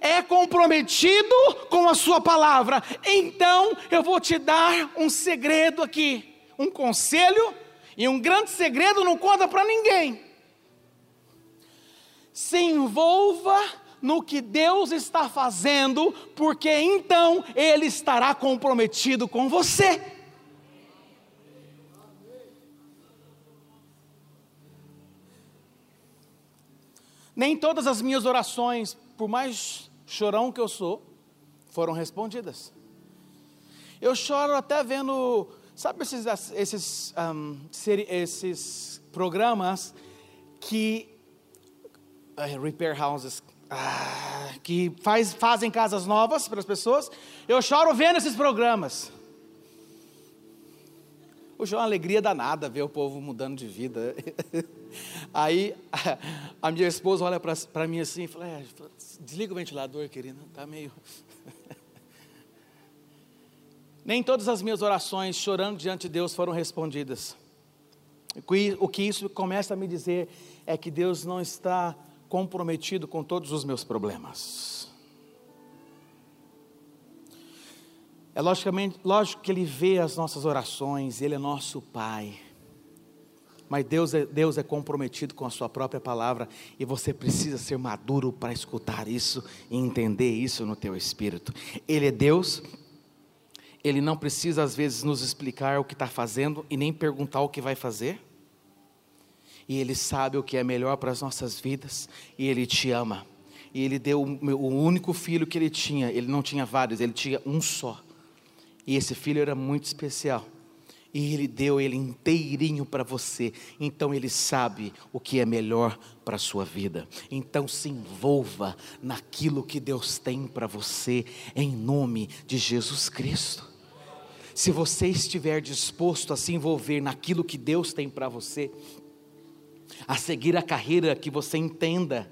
é comprometido com a Sua palavra. Então eu vou te dar um segredo aqui, um conselho e um grande segredo não conta para ninguém. Se envolva no que Deus está fazendo, porque então Ele estará comprometido com você. Nem todas as minhas orações, por mais chorão que eu sou, foram respondidas. Eu choro até vendo, sabe esses, esses, um, esses programas que repair houses, uh, que faz, fazem casas novas para as pessoas. Eu choro vendo esses programas. Hoje é uma alegria danada ver o povo mudando de vida. Aí a, minha esposa olha para mim assim e fala: é, desliga o ventilador, querida, está meio. Nem todas as minhas orações chorando diante de Deus foram respondidas. O que isso começa a me dizer é que Deus não está comprometido com todos os meus problemas. É logicamente, lógico que Ele vê as nossas orações, Ele é nosso Pai. Mas Deus é, Deus é comprometido com a sua própria palavra e você precisa ser maduro para escutar isso e entender isso no teu espírito. Ele é Deus, Ele não precisa às vezes nos explicar o que está fazendo e nem perguntar o que vai fazer. E Ele sabe o que é melhor para as nossas vidas e Ele te ama. E Ele deu o, único filho que Ele tinha, Ele não tinha vários, Ele tinha um só. E esse filho era muito especial e Ele deu ele inteirinho para você, então Ele sabe o que é melhor para a sua vida. Então se envolva naquilo que Deus tem para você, em nome de Jesus Cristo. Se você estiver disposto a se envolver naquilo que Deus tem para você, a seguir a carreira que você entenda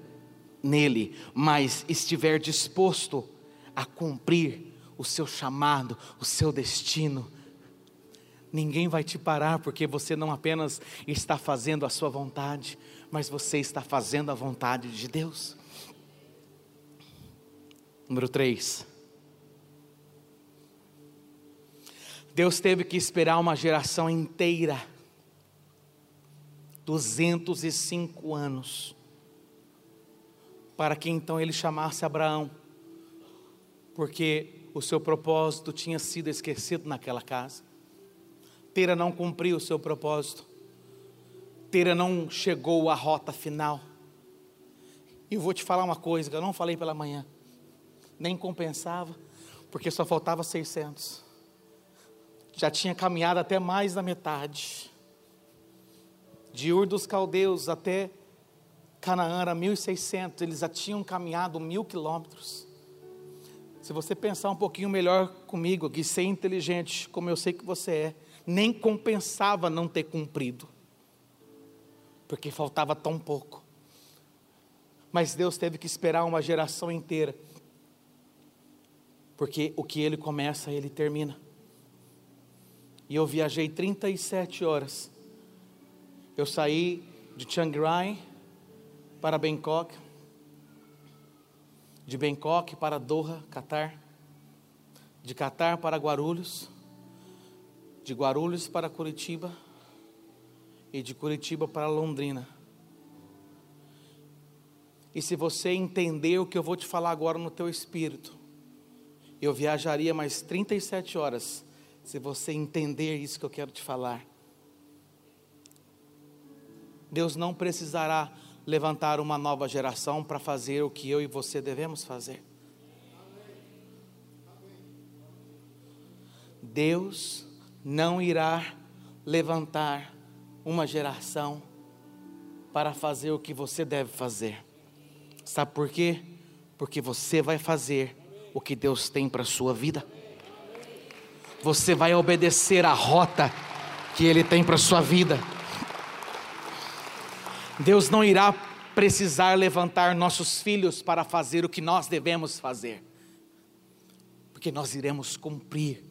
nele, mas estiver disposto a cumprir o seu chamado, o seu destino, Ninguém vai te parar porque você não apenas está fazendo a sua vontade, mas você está fazendo a vontade de Deus. Número 3. Deus teve que esperar uma geração inteira, 205 anos, para que então ele chamasse Abraão, porque o seu propósito tinha sido esquecido naquela casa. Tera não cumpriu o seu propósito. Tera não chegou à rota final. E eu vou te falar uma coisa que eu não falei pela manhã. Nem compensava, porque só faltava 600. Já tinha caminhado até mais da metade. De Ur dos Caldeus até Canaã era 1.600. Eles já tinham caminhado mil quilômetros. Se você pensar um pouquinho melhor comigo aqui, ser inteligente, como eu sei que você é, nem compensava não ter cumprido, porque faltava tão pouco. Mas Deus teve que esperar uma geração inteira, porque o que Ele começa, Ele termina. E eu viajei 37 horas. Eu saí de Chiang Rai para Bangkok, de Bangkok para Doha, Catar, de Catar para Guarulhos, de Guarulhos para Curitiba e de Curitiba para Londrina. E se você entender o que eu vou te falar agora no teu espírito, eu viajaria mais 37 horas, se você entender isso que eu quero te falar. Deus não precisará levantar uma nova geração para fazer o que eu e você devemos fazer. Deus não irá levantar uma geração para fazer o que você deve fazer. Sabe por quê? Porque você vai fazer o que Deus tem para a sua vida. Você vai obedecer a rota que Ele tem para a sua vida. Deus não irá precisar levantar nossos filhos para fazer o que nós devemos fazer, porque nós iremos cumprir.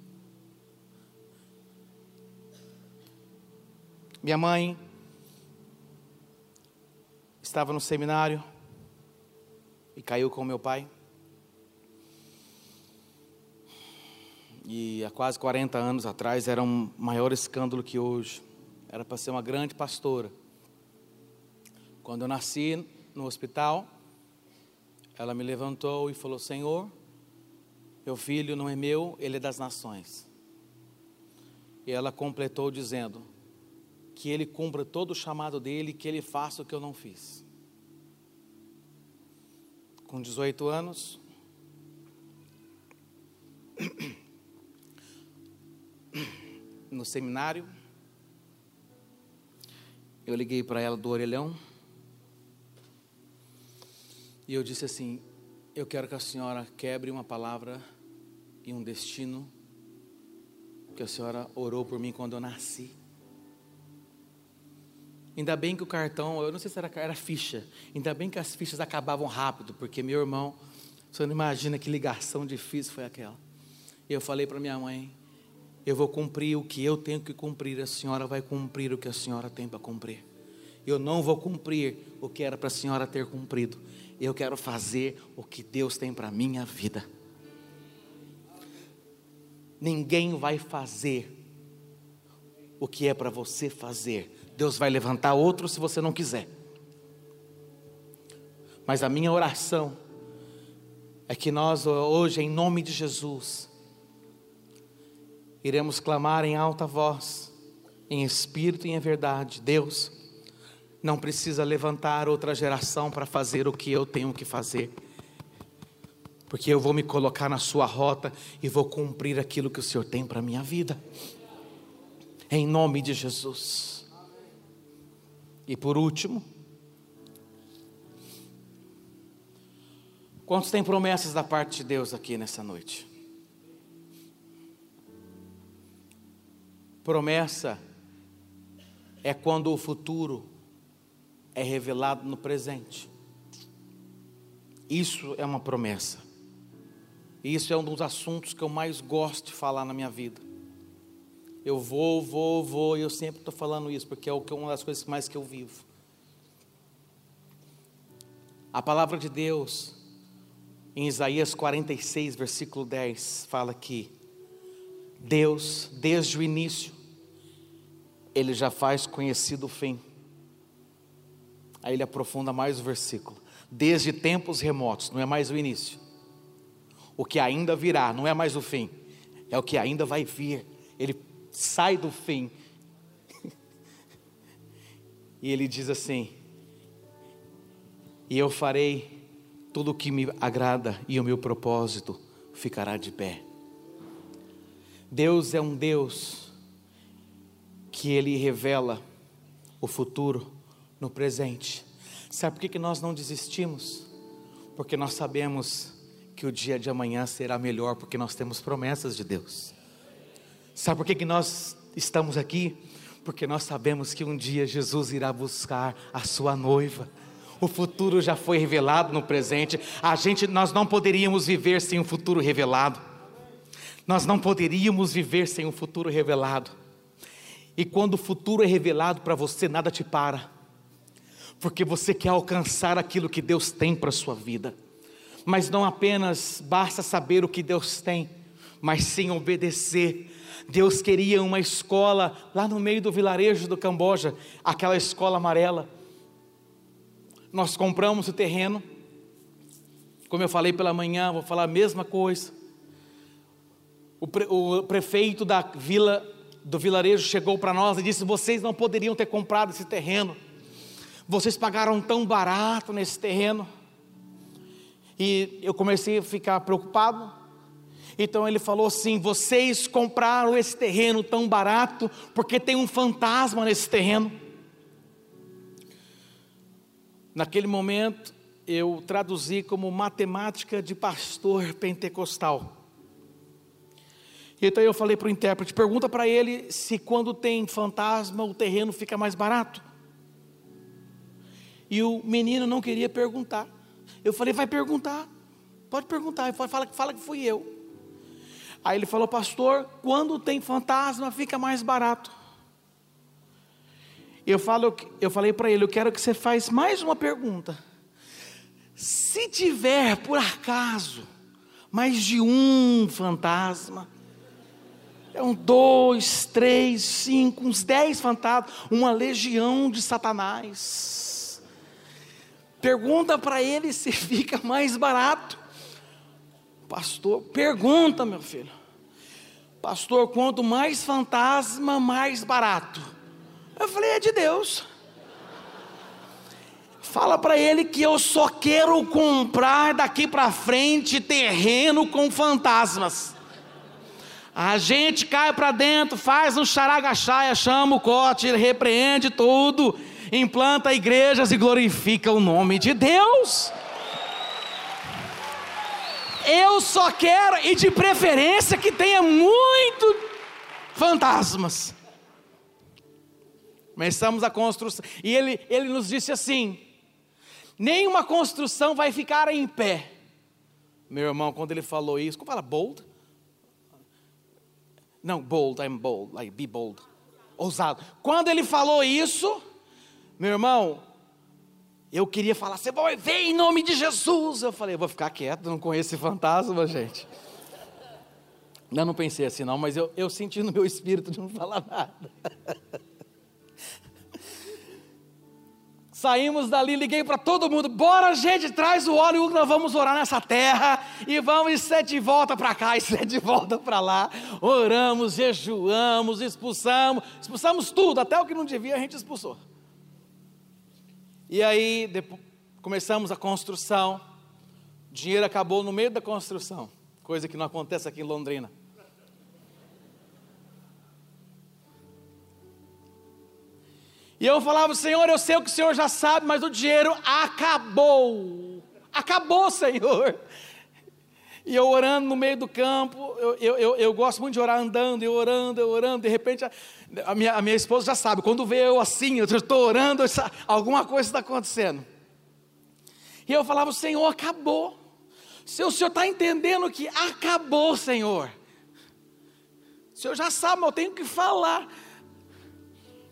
Minha mãe estava no seminário e caiu com meu pai. E há quase 40 anos atrás era um maior escândalo que hoje. Era para ser uma grande pastora. Quando eu nasci no hospital, ela me levantou e falou: Senhor, meu filho não é meu, ele é das nações. E ela completou dizendo: Que ele cumpra todo o chamado dele, que ele faça o que eu não fiz. Com 18 anos, no seminário, eu liguei para ela do orelhão e eu disse assim: Eu quero que a senhora quebre uma palavra e um destino que a senhora orou por mim quando eu nasci. Ainda bem que o cartão, eu não sei se era, era ficha, ainda bem que as fichas acabavam rápido, porque meu irmão, você não imagina que ligação difícil foi aquela. E eu falei para minha mãe: eu vou cumprir o que eu tenho que cumprir, a senhora vai cumprir o que a senhora tem para cumprir. Eu não vou cumprir o que era para a senhora ter cumprido. Eu quero fazer o que Deus tem para a minha vida. Ninguém vai fazer o que é para você fazer. Deus vai levantar outro se você não quiser. Mas a minha oração é que nós hoje, em nome de Jesus, iremos clamar em alta voz, em espírito e em verdade: Deus, não precisa levantar outra geração para fazer o que eu tenho que fazer, porque eu vou me colocar na Sua rota e vou cumprir aquilo que o Senhor tem para a minha vida, em nome de Jesus. E por último, quantos têm promessas da parte de Deus aqui nessa noite? Promessa é quando o futuro é revelado no presente. Isso é uma promessa. Isso é um dos assuntos que eu mais gosto de falar na minha vida. Eu vou, vou, vou, e eu sempre estou falando isso, porque é uma das coisas mais que eu vivo. A palavra de Deus, em Isaías 46, versículo 10, fala que Deus, desde o início, ele já faz conhecido o fim. Aí ele aprofunda mais o versículo. Desde tempos remotos, não é mais o início. O que ainda virá, não é mais o fim, é o que ainda vai vir. Ele sai do fim. e ele diz assim: E eu farei tudo o que me agrada, e o meu propósito ficará de pé. Deus é um Deus que Ele revela o futuro no presente. Sabe por que, que nós não desistimos? Porque nós sabemos que o dia de amanhã será melhor, porque nós temos promessas de Deus. Sabe por que, que nós estamos aqui? Porque nós sabemos que um dia Jesus irá buscar a sua noiva. O futuro já foi revelado no presente. A gente, nós não poderíamos viver sem um futuro revelado. Nós não poderíamos viver sem um futuro revelado. E quando o futuro é revelado para você, nada te para, porque você quer alcançar aquilo que Deus tem para a sua vida. Mas não apenas basta saber o que Deus tem, mas sim obedecer. Deus queria uma escola lá no meio do vilarejo do Camboja, aquela escola amarela. Nós compramos o terreno, como eu falei pela manhã, vou falar a mesma coisa. O, pre, o prefeito da vila do vilarejo chegou para nós e disse: Vocês não poderiam ter comprado esse terreno, vocês pagaram tão barato nesse terreno. E eu comecei a ficar preocupado. Então ele falou assim: Vocês compraram esse terreno tão barato porque tem um fantasma nesse terreno. Naquele momento, eu traduzi como matemática de pastor pentecostal. Então eu falei para o intérprete: pergunta para ele se quando tem fantasma o terreno fica mais barato. E o menino não queria perguntar. Eu falei, vai perguntar. Pode perguntar. Ele fala, fala que fui eu. Aí ele falou, pastor, quando tem fantasma fica mais barato. Eu, falo, eu falei para ele, eu quero que você faça mais uma pergunta. Se tiver, por acaso, mais de um fantasma, é um dois, três, cinco, uns dez fantasmas, uma legião de Satanás. Pergunta para ele se fica mais barato. Pastor, pergunta, meu filho. Pastor, quanto mais fantasma, mais barato. Eu falei, é de Deus. Fala para ele que eu só quero comprar daqui para frente terreno com fantasmas. A gente cai para dentro, faz um charagachaia, chama o corte, repreende tudo, implanta igrejas e glorifica o nome de Deus. Eu só quero, e de preferência que tenha muito fantasmas. Começamos a construção, e ele, ele nos disse assim: nenhuma construção vai ficar em pé. Meu irmão, quando ele falou isso, como fala bold? Não, bold, I'm bold, like be bold. Ousado. Quando ele falou isso, meu irmão, eu queria falar, você vai ver em nome de Jesus. Eu falei, eu vou ficar quieto, não conheço esse fantasma, gente. Não, não pensei assim não, mas eu, eu senti no meu espírito de não falar nada. Saímos dali, liguei para todo mundo, bora gente, traz o óleo, nós vamos orar nessa terra, e vamos ser de volta para cá, e ser de volta para lá, oramos, jejuamos, expulsamos, expulsamos tudo, até o que não devia a gente expulsou. E aí, depois, começamos a construção, o dinheiro acabou no meio da construção, coisa que não acontece aqui em Londrina. E eu falava, Senhor, eu sei o que o Senhor já sabe, mas o dinheiro acabou. Acabou, Senhor. E eu orando no meio do campo, eu, eu, eu, eu gosto muito de orar andando, eu orando, eu orando, de repente a, a, minha, a minha esposa já sabe, quando vê eu assim, eu estou orando, alguma coisa está acontecendo. E eu falava, Senhor, acabou. Se o Senhor está entendendo que acabou, Senhor. O Senhor já sabe, mas eu tenho que falar.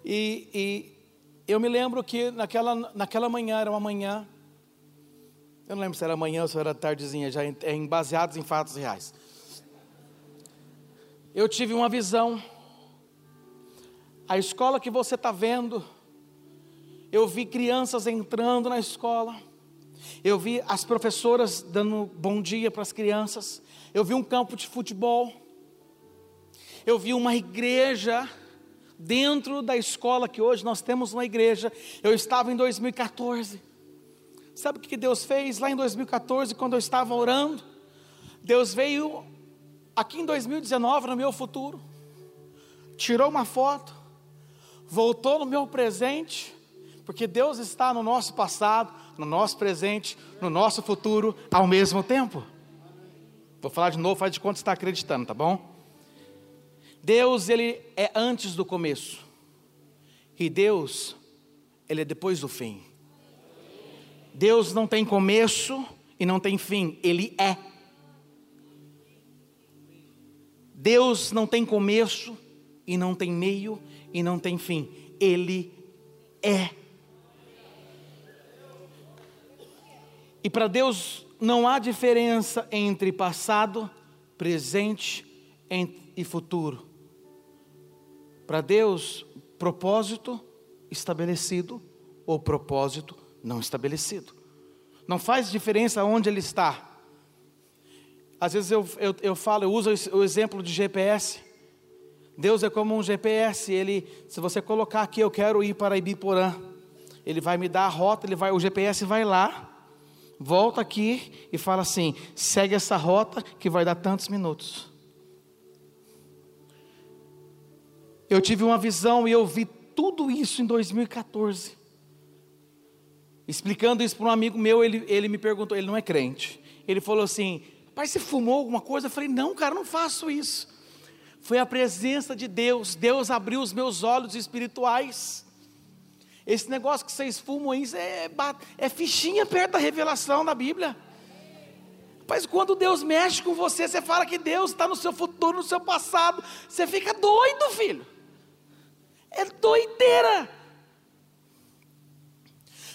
E, e eu me lembro que naquela, naquela manhã, era uma manhã, eu não lembro se era manhã ou se era tardezinha, já em baseados em fatos reais. Eu tive uma visão. A escola que você está vendo, eu vi crianças entrando na escola, eu vi as professoras dando bom dia para as crianças, eu vi um campo de futebol, eu vi uma igreja dentro da escola que hoje nós temos uma igreja. Eu estava em 2014. Sabe o que Deus fez lá em 2014, quando eu estava orando? Deus veio aqui em 2019, no meu futuro, tirou uma foto, voltou no meu presente, porque Deus está no nosso passado, no nosso presente, no nosso futuro ao mesmo tempo. Vou falar de novo, faz de conta que está acreditando, tá bom? Deus, ele é antes do começo. E Deus, ele é depois do fim. Deus não tem começo e não tem fim, ele é. Deus não tem começo e não tem meio e não tem fim, ele é. E para Deus não há diferença entre passado, presente e futuro. Para Deus, propósito estabelecido ou propósito não estabelecido. Não faz diferença onde ele está. Às vezes eu, eu, eu falo, eu uso o exemplo de GPS. Deus é como um GPS, ele, se você colocar aqui, eu quero ir para Ibiporã, ele vai me dar a rota, ele vai, o GPS vai lá, volta aqui e fala assim: segue essa rota que vai dar tantos minutos. Eu tive uma visão e eu vi tudo isso em 2014. Explicando isso para um amigo meu, ele, ele me perguntou, ele não é crente. Ele falou assim: Pai, você fumou alguma coisa? Eu falei: Não, cara, não faço isso. Foi a presença de Deus, Deus abriu os meus olhos espirituais. Esse negócio que vocês fumam aí é, é fichinha perto da revelação da Bíblia. Mas quando Deus mexe com você, você fala que Deus está no seu futuro, no seu passado, você fica doido, filho. É doideira.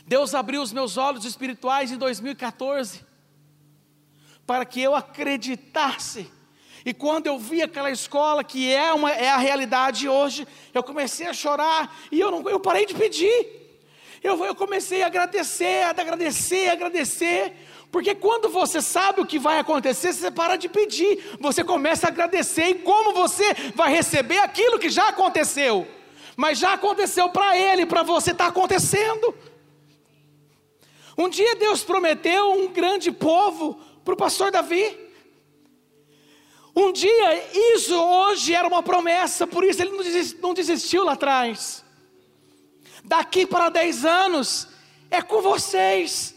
Deus abriu os meus olhos espirituais em 2014 para que eu acreditasse. E quando eu vi aquela escola que é, uma, é a realidade hoje, eu comecei a chorar e eu, não, eu parei de pedir. Eu, eu comecei a agradecer, a agradecer, a agradecer. Porque quando você sabe o que vai acontecer, você para de pedir, você começa a agradecer, e como você vai receber aquilo que já aconteceu, mas já aconteceu para ele, para você está acontecendo. Um dia Deus prometeu um grande povo para o pastor Davi. Um dia, isso hoje era uma promessa, por isso ele não desistiu lá atrás. Daqui para dez anos, é com vocês.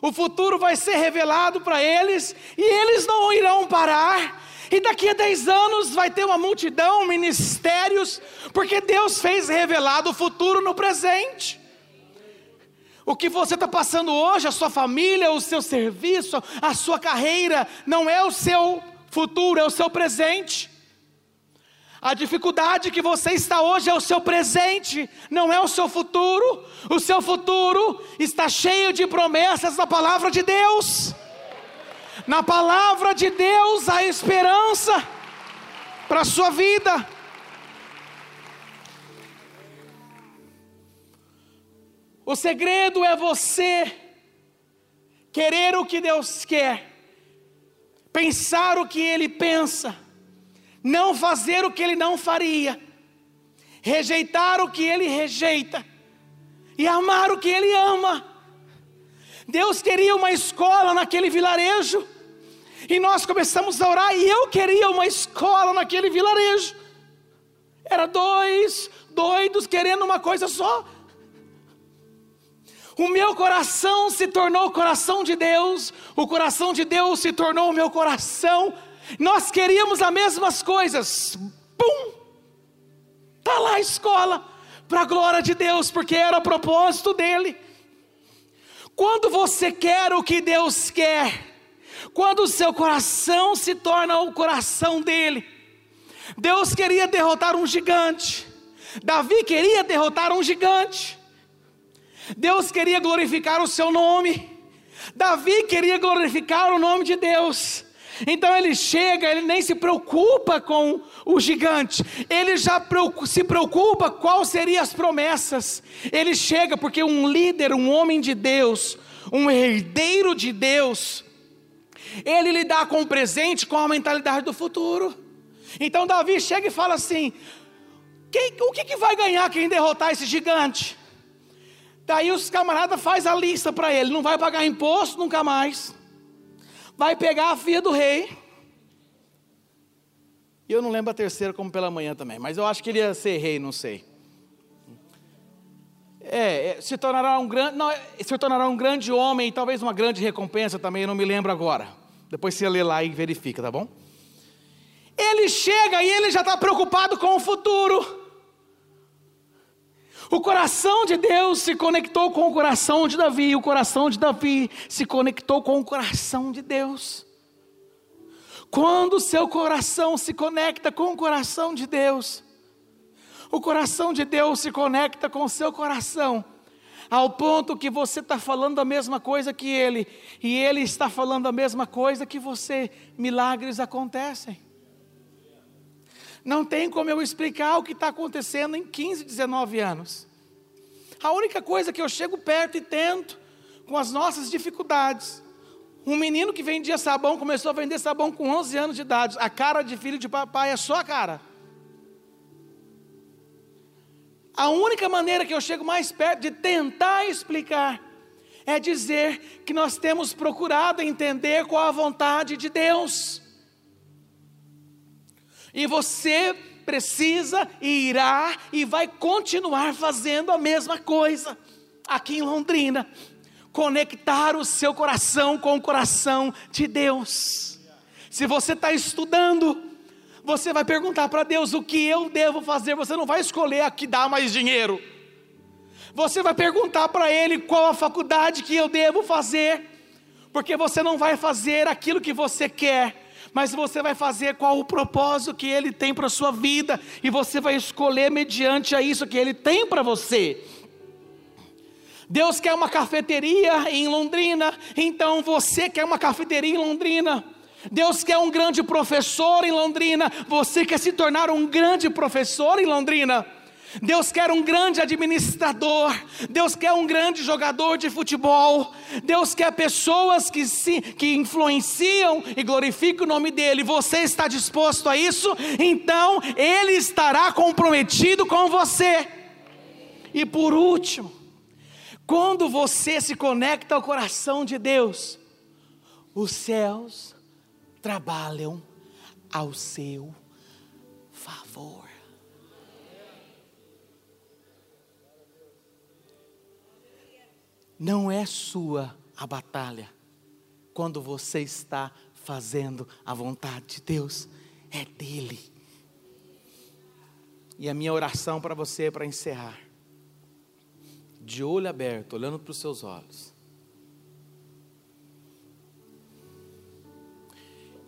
O futuro vai ser revelado para eles, e eles não irão parar. E daqui a dez anos vai ter uma multidão, ministérios, porque Deus fez revelado o futuro no presente. O que você está passando hoje, a sua família, o seu serviço, a sua carreira, não é o seu futuro, é o seu presente. A dificuldade que você está hoje é o seu presente, não é o seu futuro. O seu futuro está cheio de promessas da palavra de Deus. Na palavra de Deus há esperança para a sua vida. O segredo é você querer o que Deus quer, pensar o que Ele pensa, não fazer o que Ele não faria, rejeitar o que Ele rejeita e amar o que Ele ama. Deus queria uma escola naquele vilarejo, e nós começamos a orar, e eu queria uma escola naquele vilarejo. Era dois doidos querendo uma coisa só. O meu coração se tornou o coração de Deus, o coração de Deus se tornou o meu coração. Nós queríamos as mesmas coisas. Pum! Tá lá a escola para a glória de Deus, porque era o propósito dele. Quando você quer o que Deus quer, quando o seu coração se torna o coração dele, Deus queria derrotar um gigante, Davi queria derrotar um gigante, Deus queria glorificar o seu nome, Davi queria glorificar o nome de Deus. Então ele chega, ele nem se preocupa com o gigante, ele já se preocupa qual seriam as promessas. Ele chega porque um líder, um homem de Deus, um herdeiro de Deus, ele lida com o presente com a mentalidade do futuro. Então Davi chega e fala assim: quem, o que, que vai ganhar quem derrotar esse gigante? Daí os camaradas faz a lista para ele, não vai pagar imposto nunca mais. Vai pegar a filha do rei. E eu não lembro a terceira como pela manhã também, mas eu acho que ele ia ser rei, não sei. É, é se tornará um grande, não, se tornará um grande homem e talvez uma grande recompensa também, eu não me lembro agora. Depois você lê lá e verifica, tá bom? Ele chega e ele já está preocupado com o futuro. O coração de Deus se conectou com o coração de Davi, o coração de Davi se conectou com o coração de Deus. Quando o seu coração se conecta com o coração de Deus, o coração de Deus se conecta com o seu coração, ao ponto que você está falando a mesma coisa que Ele, e Ele está falando a mesma coisa que você, milagres acontecem. Não tem como eu explicar o que está acontecendo em 15, 19 anos. A única coisa que eu chego perto e tento, com as nossas dificuldades. Um menino que vendia sabão começou a vender sabão com 11 anos de idade. A cara de filho de papai é só a cara. A única maneira que eu chego mais perto de tentar explicar é dizer que nós temos procurado entender qual a vontade de Deus. E você precisa irá e vai continuar fazendo a mesma coisa aqui em Londrina. Conectar o seu coração com o coração de Deus. Se você está estudando, você vai perguntar para Deus o que eu devo fazer. Você não vai escolher a que dá mais dinheiro. Você vai perguntar para ele qual a faculdade que eu devo fazer, porque você não vai fazer aquilo que você quer, mas você vai fazer qual o propósito que ele tem para a sua vida, e você vai escolher mediante a isso que ele tem para você. Deus quer uma cafeteria em Londrina, então você quer uma cafeteria em Londrina. Deus quer um grande professor em Londrina, você quer se tornar um grande professor em Londrina. Deus quer um grande administrador, Deus quer um grande jogador de futebol, Deus quer pessoas que, se, que influenciam e glorificam o nome dEle. Você está disposto a isso? Então Ele estará comprometido com você. E por último, quando você se conecta ao coração de Deus, os céus trabalham ao seu favor. Não é sua a batalha quando você está fazendo a vontade de Deus, é dele. E a minha oração para você, para encerrar, de olho aberto, olhando para os seus olhos,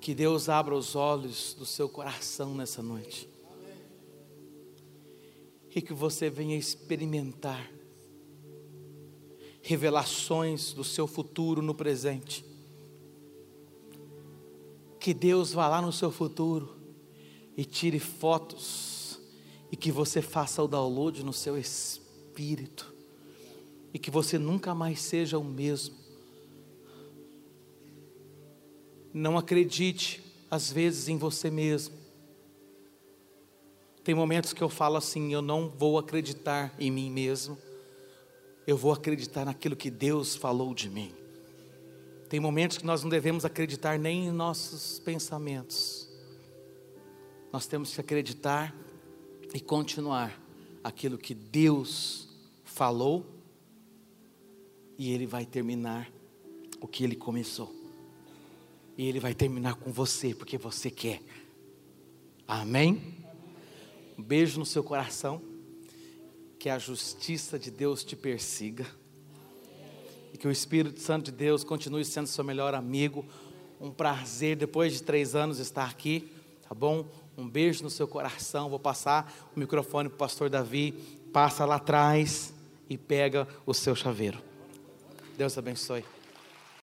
que Deus abra os olhos do seu coração nessa noite, e que você venha experimentar revelações do seu futuro no presente. Que Deus vá lá no seu futuro e tire fotos e que você faça o download no seu espírito e que você nunca mais seja o mesmo. Não acredite às vezes em você mesmo. Tem momentos que eu falo assim, eu não vou acreditar em mim mesmo eu vou acreditar naquilo que Deus falou de mim. Tem momentos que nós não devemos acreditar nem em nossos pensamentos. Nós temos que acreditar e continuar aquilo que Deus falou e Ele vai terminar o que Ele começou. E Ele vai terminar com você, porque você quer. Amém? Um beijo no seu coração que a justiça de Deus te persiga e que o Espírito Santo de Deus continue sendo seu melhor amigo. Um prazer, depois de três anos, estar aqui, tá bom? Um beijo no seu coração. Vou passar o microfone para o pastor Davi. Passa lá atrás e pega o seu chaveiro. Deus abençoe.